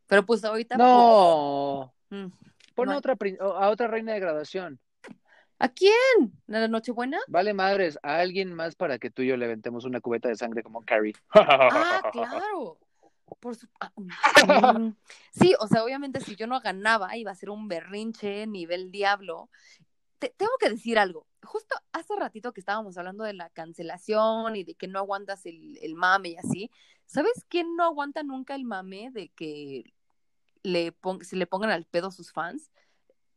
Pero pues ahorita, No, pues, mm, pon no a otra, a otra reina de graduación. ¿a quién? ¿A la Nochebuena? Vale madres, a alguien más para que tú y yo le aventemos una cubeta de sangre como Carrie. Ah, claro. Por su... ah, mm, Sí, o sea, obviamente si yo no ganaba iba a ser un berrinche nivel diablo. Te- tengo que decir algo. Justo hace ratito que estábamos hablando de la cancelación y de que no aguantas el, el mame y así. ¿Sabes quién no aguanta nunca el mame de que le pon- se le pongan al pedo sus fans?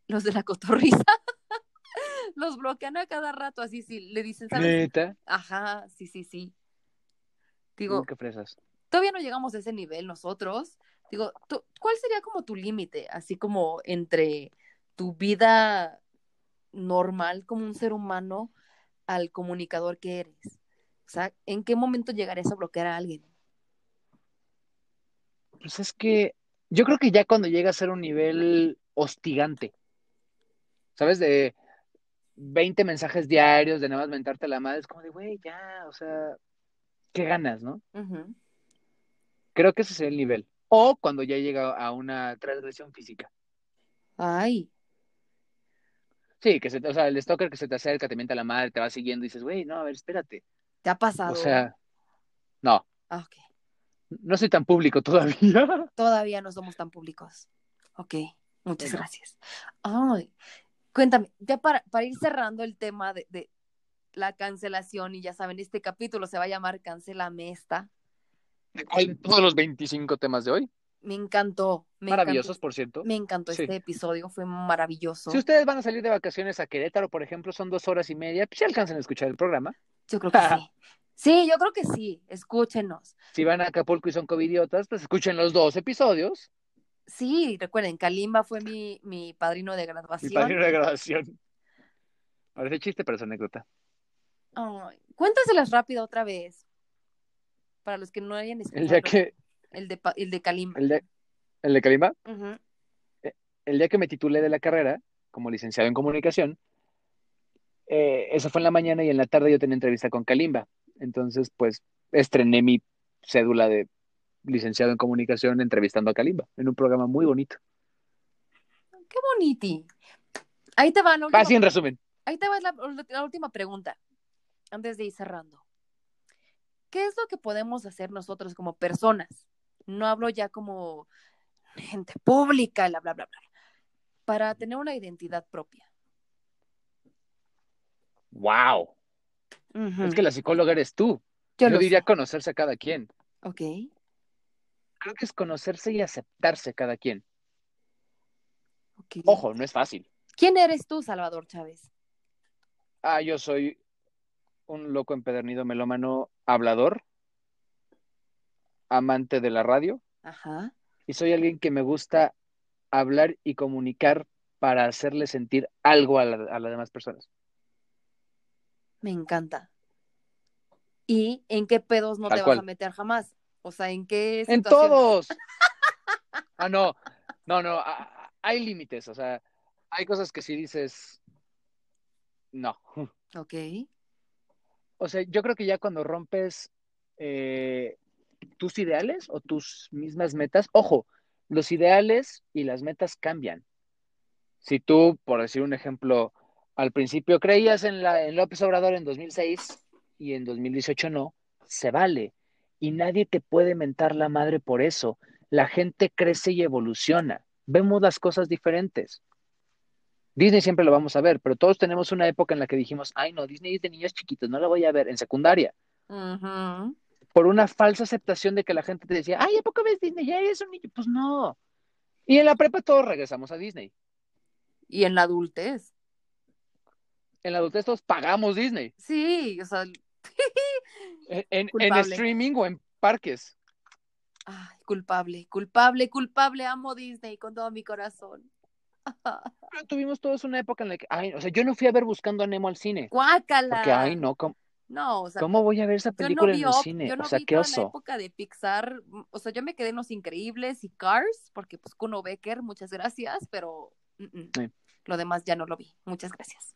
Los de la cotorriza. Los bloquean a cada rato así, sí, le dicen, ¿sabes? Neta. Ajá, sí, sí, sí. Digo, qué fresas. todavía no llegamos a ese nivel nosotros. Digo, tú- ¿cuál sería como tu límite? Así como entre tu vida normal como un ser humano al comunicador que eres. O sea, ¿en qué momento llegarías a bloquear a alguien? Pues es que yo creo que ya cuando llega a ser un nivel hostigante, ¿sabes? De 20 mensajes diarios, de nada más mentarte la madre, es como de, güey, ya, o sea, ¿qué ganas, no? Creo que ese sería el nivel. O cuando ya llega a una transgresión física. Ay, Sí, que se, o sea, el stalker que se te acerca, te mienta la madre, te va siguiendo y dices, güey, no, a ver, espérate. ¿te ha pasado? O sea, no, Ah, ok. no soy tan público todavía. Todavía no somos tan públicos. Ok, muchas Bueno. gracias. Ay, cuéntame, ya para, para ir cerrando el tema de, de la cancelación, y ya saben, este capítulo se va a llamar Cancélame esta. ¿De cuál todos los 25 temas de hoy? Me encantó. Me Maravillosos, encantó, por cierto. me encantó Sí. este episodio, fue maravilloso. Si ustedes van a salir de vacaciones a Querétaro, por ejemplo, son dos horas y media, pues si alcanzan a escuchar el programa. Yo creo que sí. Sí, yo creo que sí. Escúchenos. Si van a Acapulco y son covidiotas, pues escuchen los dos episodios. Sí, recuerden, Kalimba fue mi, mi padrino de Mi graduación. padrino de grabación. Parece chiste, pero es anécdota. Ay, cuéntaselas rápido otra vez. Para los que no hayan escuchado. El día que, El de, el de Kalimba. el día, ¿El de Kalimba? Ujú. El día que me titulé de la carrera, como licenciado en comunicación, eh, eso fue en la mañana y en la tarde yo tenía entrevista con Kalimba. Entonces, pues, estrené mi cédula de licenciado en comunicación entrevistando a Kalimba en un programa muy bonito. Qué boniti. Ahí te va la última, Así en resumen. ahí te va la, la última pregunta, antes de ir cerrando. ¿Qué es lo que podemos hacer nosotros como personas? No hablo ya como gente pública, bla, bla, bla, bla, para tener una identidad propia. ¡Wow! Es que la psicóloga eres tú. Yo Yo lo diría sé. conocerse a cada quien. Ok. Creo que es conocerse y aceptarse cada quien. ok. Ojo, no es fácil. ¿Quién eres tú, Salvador Chávez? Ah, yo soy un loco empedernido melómano hablador, amante de la radio, Ajá. y soy alguien que me gusta hablar y comunicar para hacerle sentir algo a, la- a las demás personas. Me encanta. ¿Y en qué pedos no Tal te cual. vas a meter jamás? O sea, ¿en qué En situación? todos. Ah, no, no, no, hay límites, o sea, hay cosas que si dices, no. Ok. O sea, yo creo que ya cuando rompes eh, tus ideales o tus mismas metas, ojo, los ideales y las metas cambian. Si tú, por decir un ejemplo, al principio creías en, la, en López Obrador en 2006 y en 2018 no, se vale. Y nadie te puede mentar la madre por eso. La gente crece y evoluciona. Vemos las cosas diferentes. Disney siempre lo vamos a ver, pero todos tenemos una época en la que dijimos, ay no, Disney es de niños chiquitos, no la voy a ver en secundaria, Ujú. Por una falsa aceptación de que la gente te decía, ay, ¿a poco ves Disney? Ya eres un niño. Pues no. Y en la prepa todos regresamos a Disney. Y en la adultez. En la adultez todos pagamos Disney, Sí, o sea, en, en- streaming o en parques. ay, culpable, culpable, culpable. Amo Disney con todo mi corazón. Pero tuvimos todos una época en la que, ay, o sea, yo no fui a ver Buscando a Nemo al cine, Guácala. porque, ay, no, ¿cómo, No, o sea, cómo voy a ver esa no película vi en el cine? yo no o sea, vi qué toda la oso. época de Pixar. O sea, yo me quedé en Los Increíbles y Cars, porque pues Kuno Becker, muchas gracias, pero mm, mm. Sí. lo demás ya no lo vi. Muchas gracias.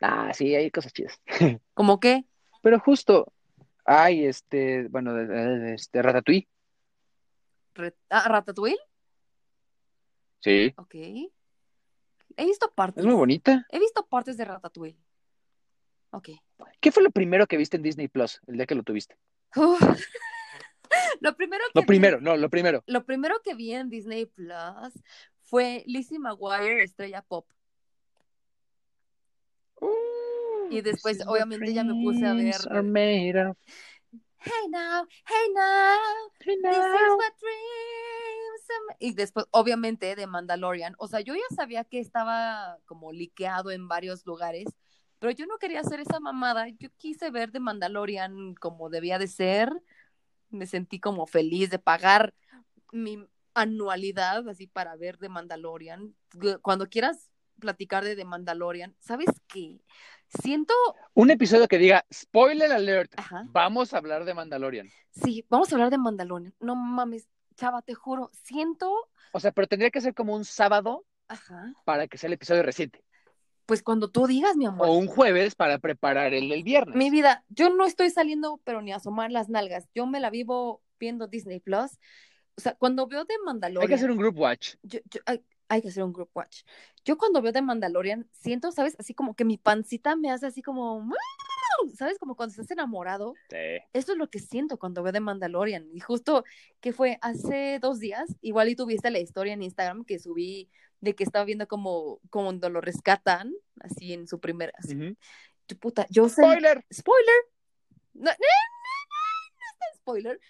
Ah, sí, hay cosas chidas. ¿Cómo qué? Pero justo, ay, este, bueno, este, Ratatouille, Re- ah, Ratatouille. sí, Ok. He visto partes. es muy bonita. He visto partes de Ratatouille. Ok. ¿Qué fue lo primero que viste en Disney Plus el día que lo tuviste? Lo primero que Lo vi- primero, no, lo primero. lo primero que vi en Disney Plus fue Lizzie McGuire, estrella pop. Y después, This is obviamente, ya me puse a ver-. Hey now, hey now, this is what dreams Y después, obviamente, de Mandalorian. O sea, yo ya sabía que estaba como liqueado en varios lugares, pero yo no quería hacer esa mamada. Yo quise ver de Mandalorian como debía de ser. Me sentí como feliz de pagar mi anualidad así para ver de Mandalorian. Cuando quieras platicar de The Mandalorian, ¿sabes qué? Siento, Un episodio que diga, spoiler alert, ajá, vamos a hablar de Mandalorian. sí, vamos a hablar de Mandalorian. No mames, chava, te juro, siento, O sea, pero tendría que ser como un sábado ajá, para que sea el episodio reciente. Pues cuando tú digas, mi amor. O un jueves para preparar el del viernes. Mi vida, yo no estoy saliendo, pero ni a asomar las nalgas. Yo me la vivo viendo Disney Plus. O sea, cuando veo de Mandalorian. Hay que hacer un group watch. yo- yo- hay, hay que hacer un group watch. Yo cuando veo de Mandalorian, siento, ¿sabes? Así como que mi pancita me hace así como. ¿Sabes? Como cuando estás enamorado. Sí. Eso es lo que siento cuando veo de Mandalorian. Y justo que fue hace dos días, igual y tuviste la historia en Instagram que subí de que estaba viendo como cuando lo rescatan, así en su primera. Ujú. Yo, puta, yo sé. Spoiler. Spoiler. No, no, no, no, no está spoiler.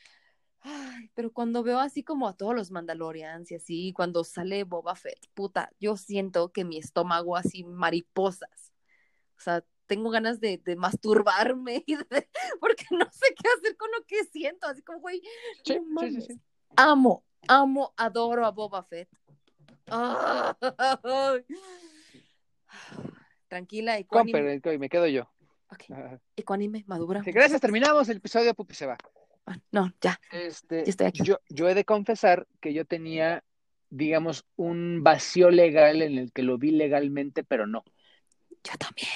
Ay, pero cuando veo así como a todos los Mandalorians y así, cuando sale Boba Fett, puta, yo siento que mi estómago así mariposas. O sea, tengo ganas de, de masturbarme y de- porque no sé qué hacer con lo que siento. Así como, güey, Sí, no sí, sí, amo, amo, adoro a Boba Fett. Tranquila, ecuánime. Comper, me quedo yo. Ok, ecuánime, madura. Gracias, terminamos el episodio, Pupi se va. Ah, No, ya. Este, Ya estoy aquí. Yo, yo he de confesar que yo tenía, digamos, un vacío legal en el que lo vi legalmente, pero no. Yo también.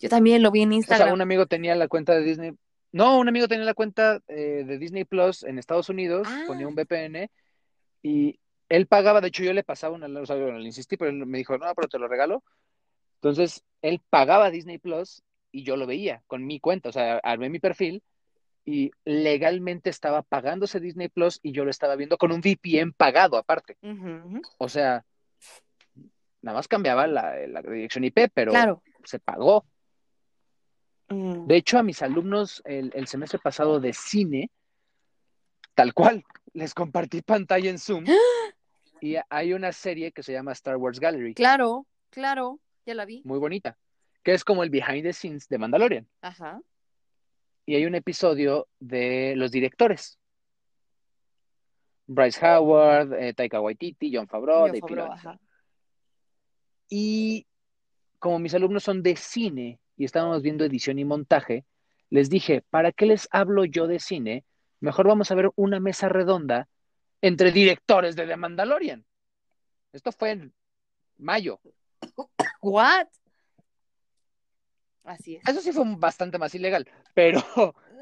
Yo también lo vi en O sea, Instagram. un amigo tenía la cuenta de Disney. No, un amigo tenía la cuenta eh, de Disney Plus en Estados Unidos, Ah. ponía un VPN y él pagaba, de hecho yo le pasaba una, o sea, bueno, le insistí, pero él me dijo, no, pero te lo regalo. Entonces, él pagaba Disney Plus y yo lo veía con mi cuenta, o sea, armé mi perfil y legalmente estaba pagándose Disney Plus y yo lo estaba viendo con un VPN pagado aparte. O sea, nada más cambiaba la, la dirección IP, pero Claro. Se pagó. Mm. De hecho, a mis alumnos el, el semestre pasado de cine, tal cual, les compartí pantalla en Zoom y hay una serie que se llama Star Wars Gallery, Claro, claro. Ya la vi. muy bonita, que es como el behind the scenes de Mandalorian. Ajá. Y hay un episodio de los directores. Bryce Howard, eh, Taika Waititi, John Favreau, Dave Favreau, ajá. Y como mis alumnos son de cine y estábamos viendo edición y montaje, les dije, ¿para qué les hablo yo de cine? Mejor vamos a ver una mesa redonda entre directores de The Mandalorian. Esto fue en mayo. What? Así es. Eso sí fue bastante más ilegal, pero,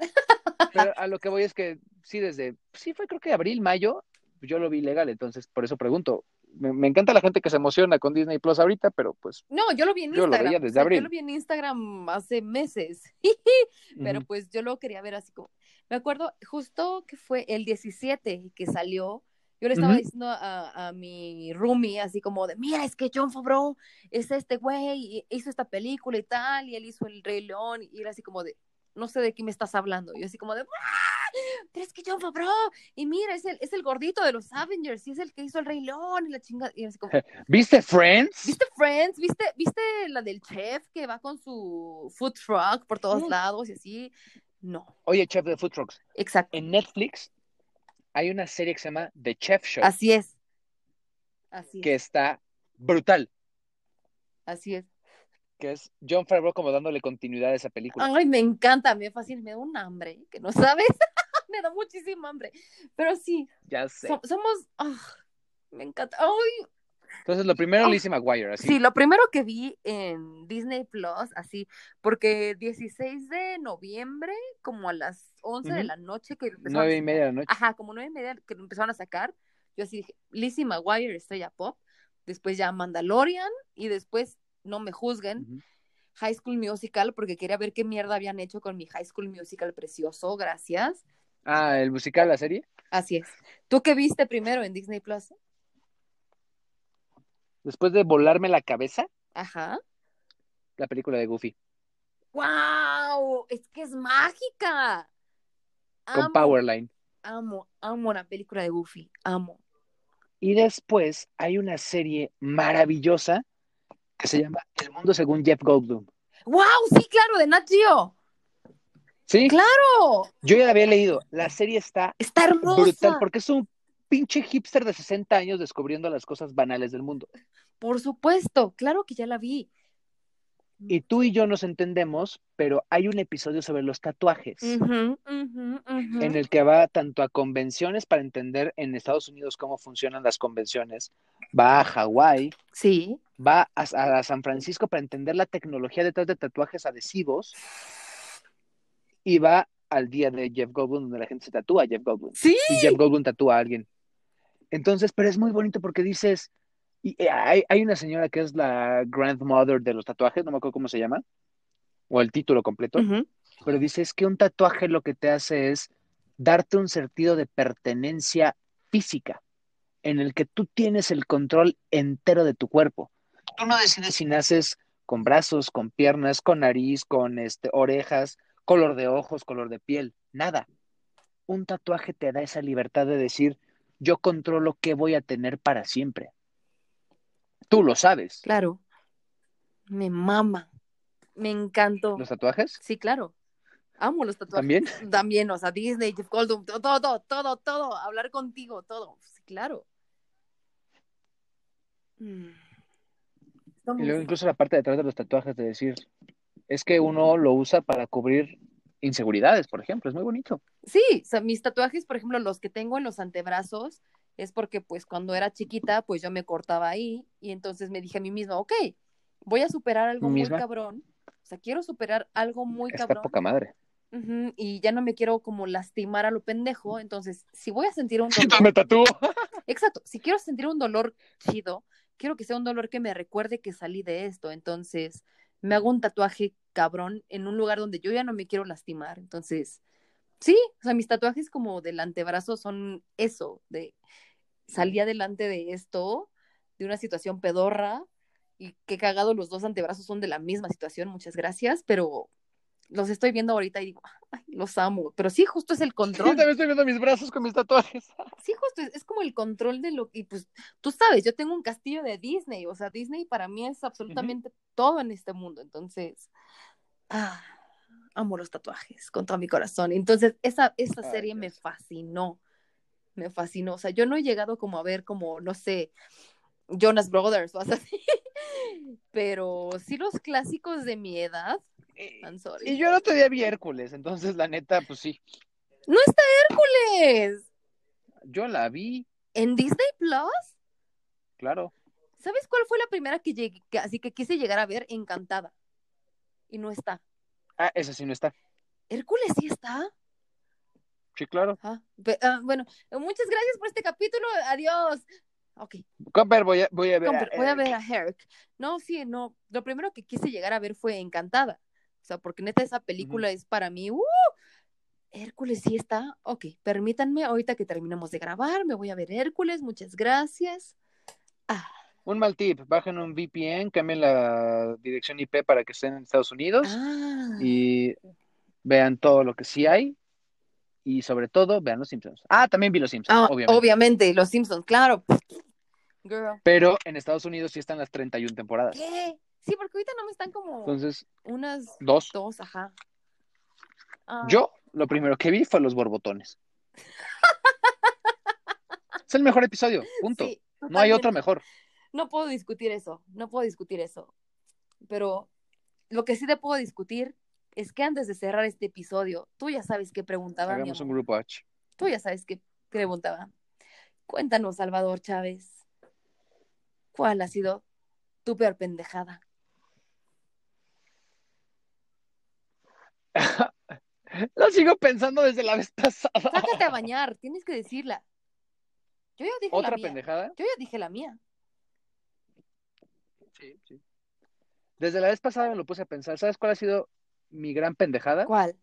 pero a lo que voy es que sí, desde, sí fue creo que abril, mayo, yo lo vi legal, entonces por eso pregunto. Me, me encanta la gente que se emociona con Disney Plus ahorita, pero pues No, yo lo vi en Yo lo Instagram. veía desde o sea, abril. Yo lo vi en Instagram hace meses. Pero pues yo lo quería ver así como. Me acuerdo justo que fue el 17 que salió. Yo le estaba diciendo a, a mi roomie, así como de: Mira, es que John Favreau es este güey, hizo esta película y tal, y él hizo El Rey León, y era así como de: No sé de qué me estás hablando. Y yo así como de: ¡Ah! Pero es que John Favreau, y mira, es el, es el gordito de los Avengers, y es el que hizo El Rey León, y la chingada. Y así como. ¿Viste Friends? ¿Viste Friends? ¿Viste, ¿Viste la del chef que va con su food truck por todos Mm. lados y así? No, Oye, Chef de Food Trucks, exacto. en Netflix hay una serie que se llama The Chef Show, Así es. Así que es. está brutal, Así es. Que es John Favreau como dándole continuidad a esa película. Ay, me encanta, me fascina, me da un hambre, que no sabes. me da muchísimo hambre. Pero sí, Ya sé. so- somos. ah, me encanta. Ay, Entonces, lo primero Oh, Lizzie McGuire, así. Sí, lo primero que vi en Disney Plus, así, porque 16 de noviembre, como a las 11 de la noche que Nueve y media de la noche. Ajá, como nueve y media que lo empezaron a sacar. Yo así dije, Lizzie McGuire, estrella pop. Después ya Mandalorian. Y después, no me juzguen. High School Musical, porque quería ver qué mierda habían hecho con mi High School Musical precioso. Gracias. Ah, el musical, la serie. Así es. ¿Tú qué viste primero en Disney Plus? Después de volarme la cabeza, Ajá. la película de Goofy. ¡Wow! Es que es mágica. Con Powerline. amo, amo la película de Goofy. Amo. Y después hay una serie maravillosa que se llama El mundo según Jeff Goldblum. ¡Wow! Sí, claro, de Nat Geo. Sí, ¡Claro! yo ya la había leído. La serie está Está hermosa. brutal porque es un pinche hipster de 60 años descubriendo las cosas banales del mundo. Por supuesto, claro que ya la vi. Y tú y yo nos entendemos, pero hay un episodio sobre los tatuajes. En el que va tanto a convenciones para entender en Estados Unidos cómo funcionan las convenciones, va a Hawái, Sí, va a, a San Francisco para entender la tecnología detrás de tatuajes adhesivos y va al día de Jeff Goldblum donde la gente se tatúa a Jeff Goldblum sí. y Jeff Goldblum tatúa a alguien. Entonces, pero es muy bonito porque dices, y eh, hay, hay una señora que es la grandmother de los tatuajes, no me acuerdo cómo se llama, o el título completo, pero dices que un tatuaje lo que te hace es darte un sentido de pertenencia física, en el que tú tienes el control entero de tu cuerpo. Tú no decides si naces con brazos, con piernas, con nariz, con este, orejas, color de ojos, color de piel, nada. Un tatuaje te da esa libertad de decir, yo controlo qué voy a tener para siempre. Tú lo sabes. Claro. Me mama. Me encantó. ¿Los tatuajes? Sí, claro. Amo los tatuajes. ¿También? También, o sea, Disney, Jeff Goldblum, todo, todo, todo, todo. Hablar contigo, todo. Sí, claro. Mm. Y luego incluso la parte de atrás de los tatuajes de decir, es que uno lo usa para cubrir inseguridades, por ejemplo, es muy bonito. Sí, o sea, mis tatuajes, por ejemplo, los que tengo en los antebrazos, es porque pues cuando era chiquita, pues yo me cortaba ahí y entonces me dije a mí misma, ok, voy a superar algo muy cabrón, o sea, quiero superar algo muy cabrón poca madre. y ya no me quiero como lastimar a lo pendejo, entonces si voy a sentir un dolor, Me tatúo. exacto, si quiero sentir un dolor chido, quiero que sea un dolor que me recuerde que salí de esto, entonces me hago un tatuaje cabrón en un lugar donde yo ya no me quiero lastimar, entonces sí, o sea, mis tatuajes como del antebrazo son eso, de salí adelante de esto, de una situación pedorra, y qué cagado los dos antebrazos son de la misma situación, muchas gracias, pero los estoy viendo ahorita y digo, ay, los amo, pero sí, justo es el control, también estoy viendo mis brazos con mis tatuajes. sí, justo es, es como el control de lo que, pues, tú sabes, yo tengo un castillo de Disney, o sea, Disney para mí es absolutamente todo en este mundo, entonces, ah, amo los tatuajes con todo mi corazón, entonces, esa, esa Ay, serie me fascinó, me fascinó, o sea, yo no he llegado como a ver como, no sé, Jonas Brothers o así, pero sí los clásicos de mi edad, Y, I'm sorry. y yo el otro día vi Hércules, entonces la neta, pues sí. ¡No está Hércules! Yo la vi, ¿En Disney Plus? claro. ¿Sabes cuál fue la primera que llegué, que- así que quise llegar a ver? Encantada. Y no está. Ah, esa sí no está. ¿Hércules sí está? Sí, claro. Ah, ah, bueno, muchas gracias por este capítulo. Adiós. Ok, Comper, voy a, voy a ver. compre- voy a ver a Herc. No, sí, no. Lo primero que quise llegar a ver fue Encantada. O sea, porque neta esa película es para mí. ¡Uh! Hércules sí está. Ok, permítanme, ahorita que terminemos de grabar, me voy a ver Hércules. Muchas gracias. Ah, Un mal tip, bajen un VPN, cambien la dirección IP para que estén en Estados Unidos ah. y vean todo lo que sí hay y sobre todo vean los Simpsons. Ah, también vi los Simpsons, Ah, obviamente. obviamente, los Simpsons, claro. Girl. Pero en Estados Unidos sí están las 31 temporadas. ¿Qué? Sí, porque ahorita no me están como Entonces, unas dos. dos, ajá. Ah, Yo lo primero que vi fue los borbotones. es el mejor episodio, punto. sí, no hay otro mejor. No puedo discutir eso, no puedo discutir eso. Pero lo que sí te puedo discutir es que antes de cerrar este episodio, tú ya sabes qué preguntaba, mi un amor. grupo H. Tú ya sabes qué preguntaba. Cuéntanos, Salvador Chávez, ¿cuál ha sido tu peor pendejada? Lo sigo pensando desde la vez pasada. Sácate a bañar, tienes que decirla. Yo ya dije la ¿Otra mía. pendejada? Yo ya dije la mía. Sí, sí. Desde la vez pasada me lo puse a pensar. ¿Sabes cuál ha sido mi gran pendejada? ¿Cuál?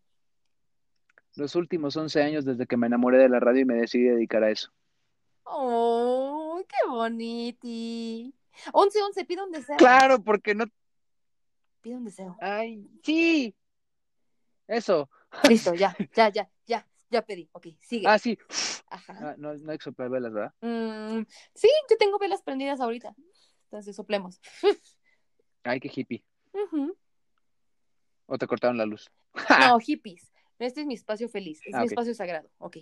Los últimos 11 años desde que me enamoré de la radio y me decidí dedicar a eso. Oh, qué boniti. 11, 11, pide un deseo. Claro, porque no. Pide un deseo. Ay, sí. Eso. Listo, ya, ya, ya, ya, ya pedí. Ok, sigue. Ah, sí. Ajá. Ah, no, no hay que soplar velas, ¿verdad? Mm, sí, yo tengo velas prendidas ahorita. Entonces soplemos. Ay, qué hippie. Ujú. O te cortaron la luz. No, hippies. Este es mi espacio feliz. Es Ah, mi espacio sagrado. Ok.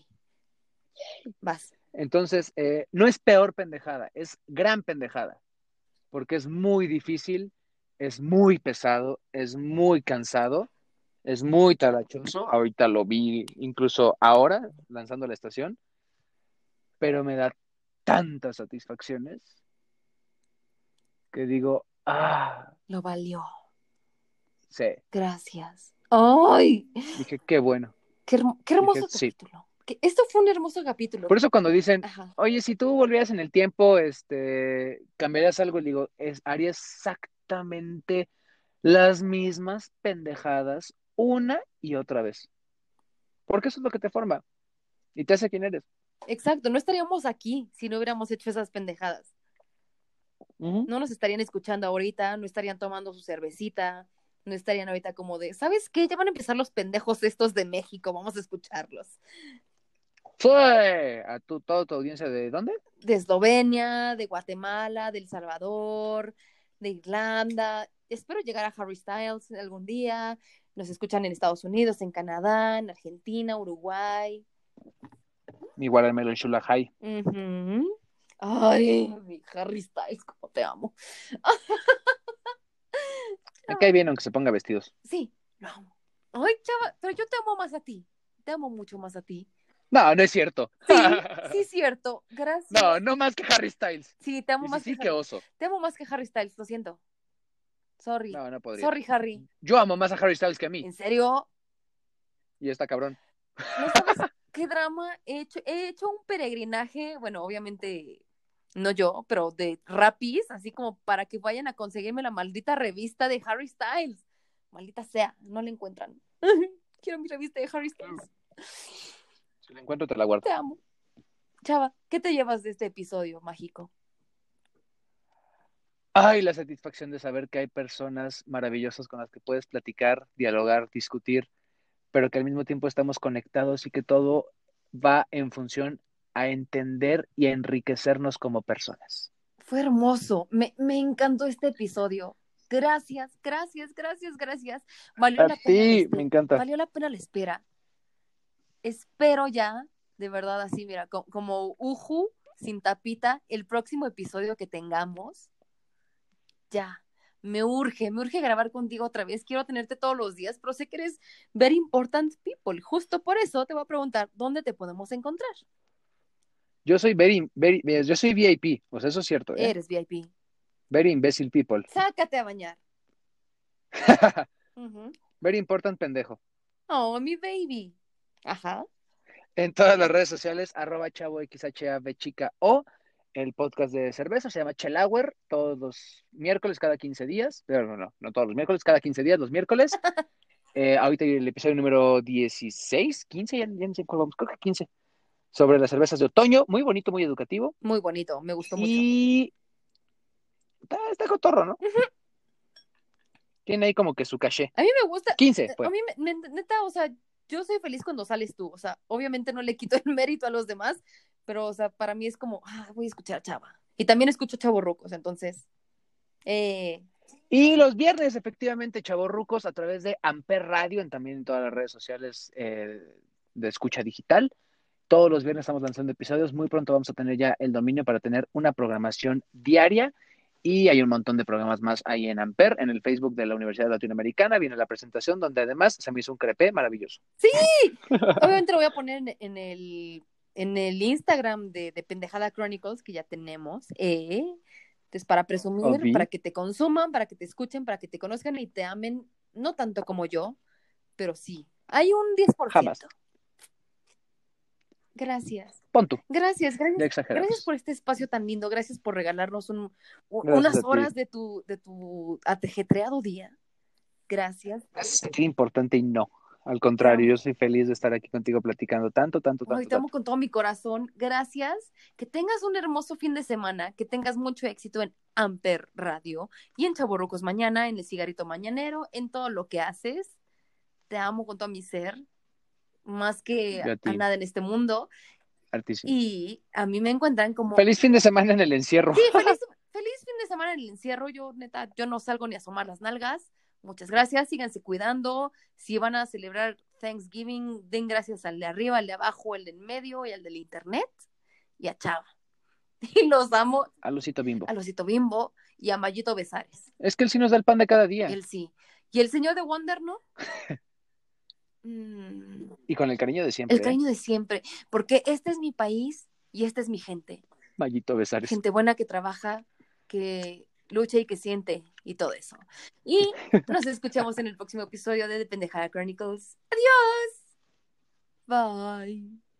Vas. Entonces, eh, no es peor pendejada, es gran pendejada. Porque es muy difícil, es muy pesado, es muy cansado, es muy talachoso. Ahorita lo vi incluso ahora, lanzando la estación. Pero me da tantas satisfacciones que digo, ah, Lo valió. Sí. Gracias. ¡Ay! Dije, qué bueno. Qué, hermo- qué hermoso Dije, capítulo. Esto fue un hermoso capítulo. Por eso cuando dicen, Ajá. oye, si tú volvieras en el diempo, este, cambiarías algo, digo, es, haría exactamente las mismas pendejadas una y otra vez. Porque eso es lo que te forma y te hace quien eres. Exacto, no estaríamos aquí si no hubiéramos hecho esas pendejadas. No nos estarían escuchando ahorita, no estarían tomando su cervecita, no estarían ahorita como de, ¿sabes qué? Ya van a empezar los pendejos estos de México, vamos a escucharlos. Fue a tu, toda tu audiencia de dónde? De Eslovenia, de Guatemala, de El Salvador, de Irlanda. Espero llegar a Harry Styles algún día. Nos escuchan en Estados Unidos, en Canadá, en Argentina, Uruguay. Igual al Melo Shula High. Ujú. Ay, mi Harry Styles, como te amo. Me cae bien aunque se ponga vestidos. Sí, lo amo. Ay, chava, pero yo te amo más a ti. Te amo mucho más a ti. No, no es cierto. Sí, sí es cierto. Gracias. No, no más que Harry Styles. Sí, te amo Y más sí, que que Harry. oso. Te amo más que Harry Styles, lo siento. Sorry. No, no podría. Sorry, Harry. Yo amo más a Harry Styles que a mí. ¿En serio? Y está cabrón. ¿No sabes qué drama he hecho? He hecho un peregrinaje, bueno, obviamente no yo, pero de rapis, así como para que vayan a conseguirme la maldita revista de Harry Styles. Maldita sea, no la encuentran. Quiero mi revista de Harry Styles. Si la encuentro, te la guardo. Te amo. Chava, ¿qué te llevas de este episodio mágico? Ay, la satisfacción de saber que hay personas maravillosas con las que puedes platicar, dialogar, discutir, pero que al mismo tiempo estamos conectados y que todo va en función a entender y a enriquecernos como personas. Fue hermoso. Me, me encantó este episodio. Gracias, gracias, gracias, gracias. Valió A la pena la ti, espera. me encanta. Valió la pena la espera. Espero ya, de verdad, así, mira, co- como Uju sin tapita, el próximo episodio que tengamos, ya. Me urge, me urge grabar contigo otra vez. Quiero tenerte todos los días, pero sé que eres very important people. Justo por eso te voy a preguntar, ¿dónde te podemos encontrar? Yo soy very, very, yo soy VIP, o sea, eso es cierto, ¿eh? Eres VIP. Very imbecile people. Sácate a bañar. Very important pendejo. Oh, mi baby. Ajá. En todas las redes sociales, arroba chavo XHAV chica o el podcast de cerveza se llama Chelauer, todos los miércoles cada 15 días, pero no, no, no todos los miércoles, cada 15 días, los miércoles. Eh, ahorita el episodio número 16, 15, ya, ya no sé cuál vamos, creo que 15, sobre las cervezas de otoño, muy bonito, muy educativo. Muy bonito, me gustó mucho. Y está, está cotorro, ¿no? Tiene ahí como que su caché. A mí me gusta. 15, pues. A mí, me- neta, o sea, yo soy feliz cuando sales tú. O sea, obviamente no le quito el mérito a los demás, pero, o sea, para mí es como, ah, voy a escuchar a Chava. Y también escucho Chavo Rucos, entonces. Eh, Y los viernes, efectivamente, Chavorrucos a través de Amper Radio, en también en todas las redes sociales eh, de escucha digital. Todos los viernes estamos lanzando episodios. Muy pronto vamos a tener ya el dominio para tener una programación diaria. Y hay un montón de programas más ahí en Amper, en el Facebook de la Universidad Latinoamericana. Viene la presentación donde además se me hizo un crepé maravilloso. obviamente lo voy a poner en, en el, en el Instagram de, de Pendejada Chronicles, que ya tenemos. Eh, entonces, para presumir, Obvi. para que te consuman, para que te escuchen, para que te conozcan y te amen, no tanto como yo, pero sí. Hay un 10%. Jamás. Gracias. Pon tú, Gracias, gracias. Gracias por este espacio tan lindo, gracias por regalarnos un, un- Gracias unas horas de tu, de tu atejetreado día. Gracias. Es importante y no. Al contrario, yo soy feliz de estar aquí contigo platicando tanto, tanto, tanto. Te amo con todo mi corazón. Gracias. Que tengas un hermoso fin de semana, que tengas mucho éxito en Amper Radio y en Chaborrucos mañana, en el cigarrito mañanero, en todo lo que haces. Te amo con todo mi ser, más que a nada en este mundo. Artísimo. Y a mí me encuentran como... Feliz fin de semana en el encierro. Sí, feliz, feliz fin de semana en el encierro. Yo, neta, yo no salgo ni a asomar las nalgas. Muchas gracias, síganse cuidando. Si van a celebrar Thanksgiving, den gracias al de arriba, al de abajo, al de en medio y al del internet. Y a Chava. Y los amo A Lucito Bimbo. a Losito Bimbo y a Mayito Besares. Es que él sí nos da el pan de cada día. Él sí. Y el señor de Wonder, ¿no? Mm, Y con el cariño de siempre. el cariño de siempre. Porque este es mi país y esta es mi gente. ¿eh? Mallito Besares. gente buena que trabaja, que lucha y que siente y todo eso. Y nos escuchamos en el próximo episodio de The Pendejada Chronicles. Adiós. Bye.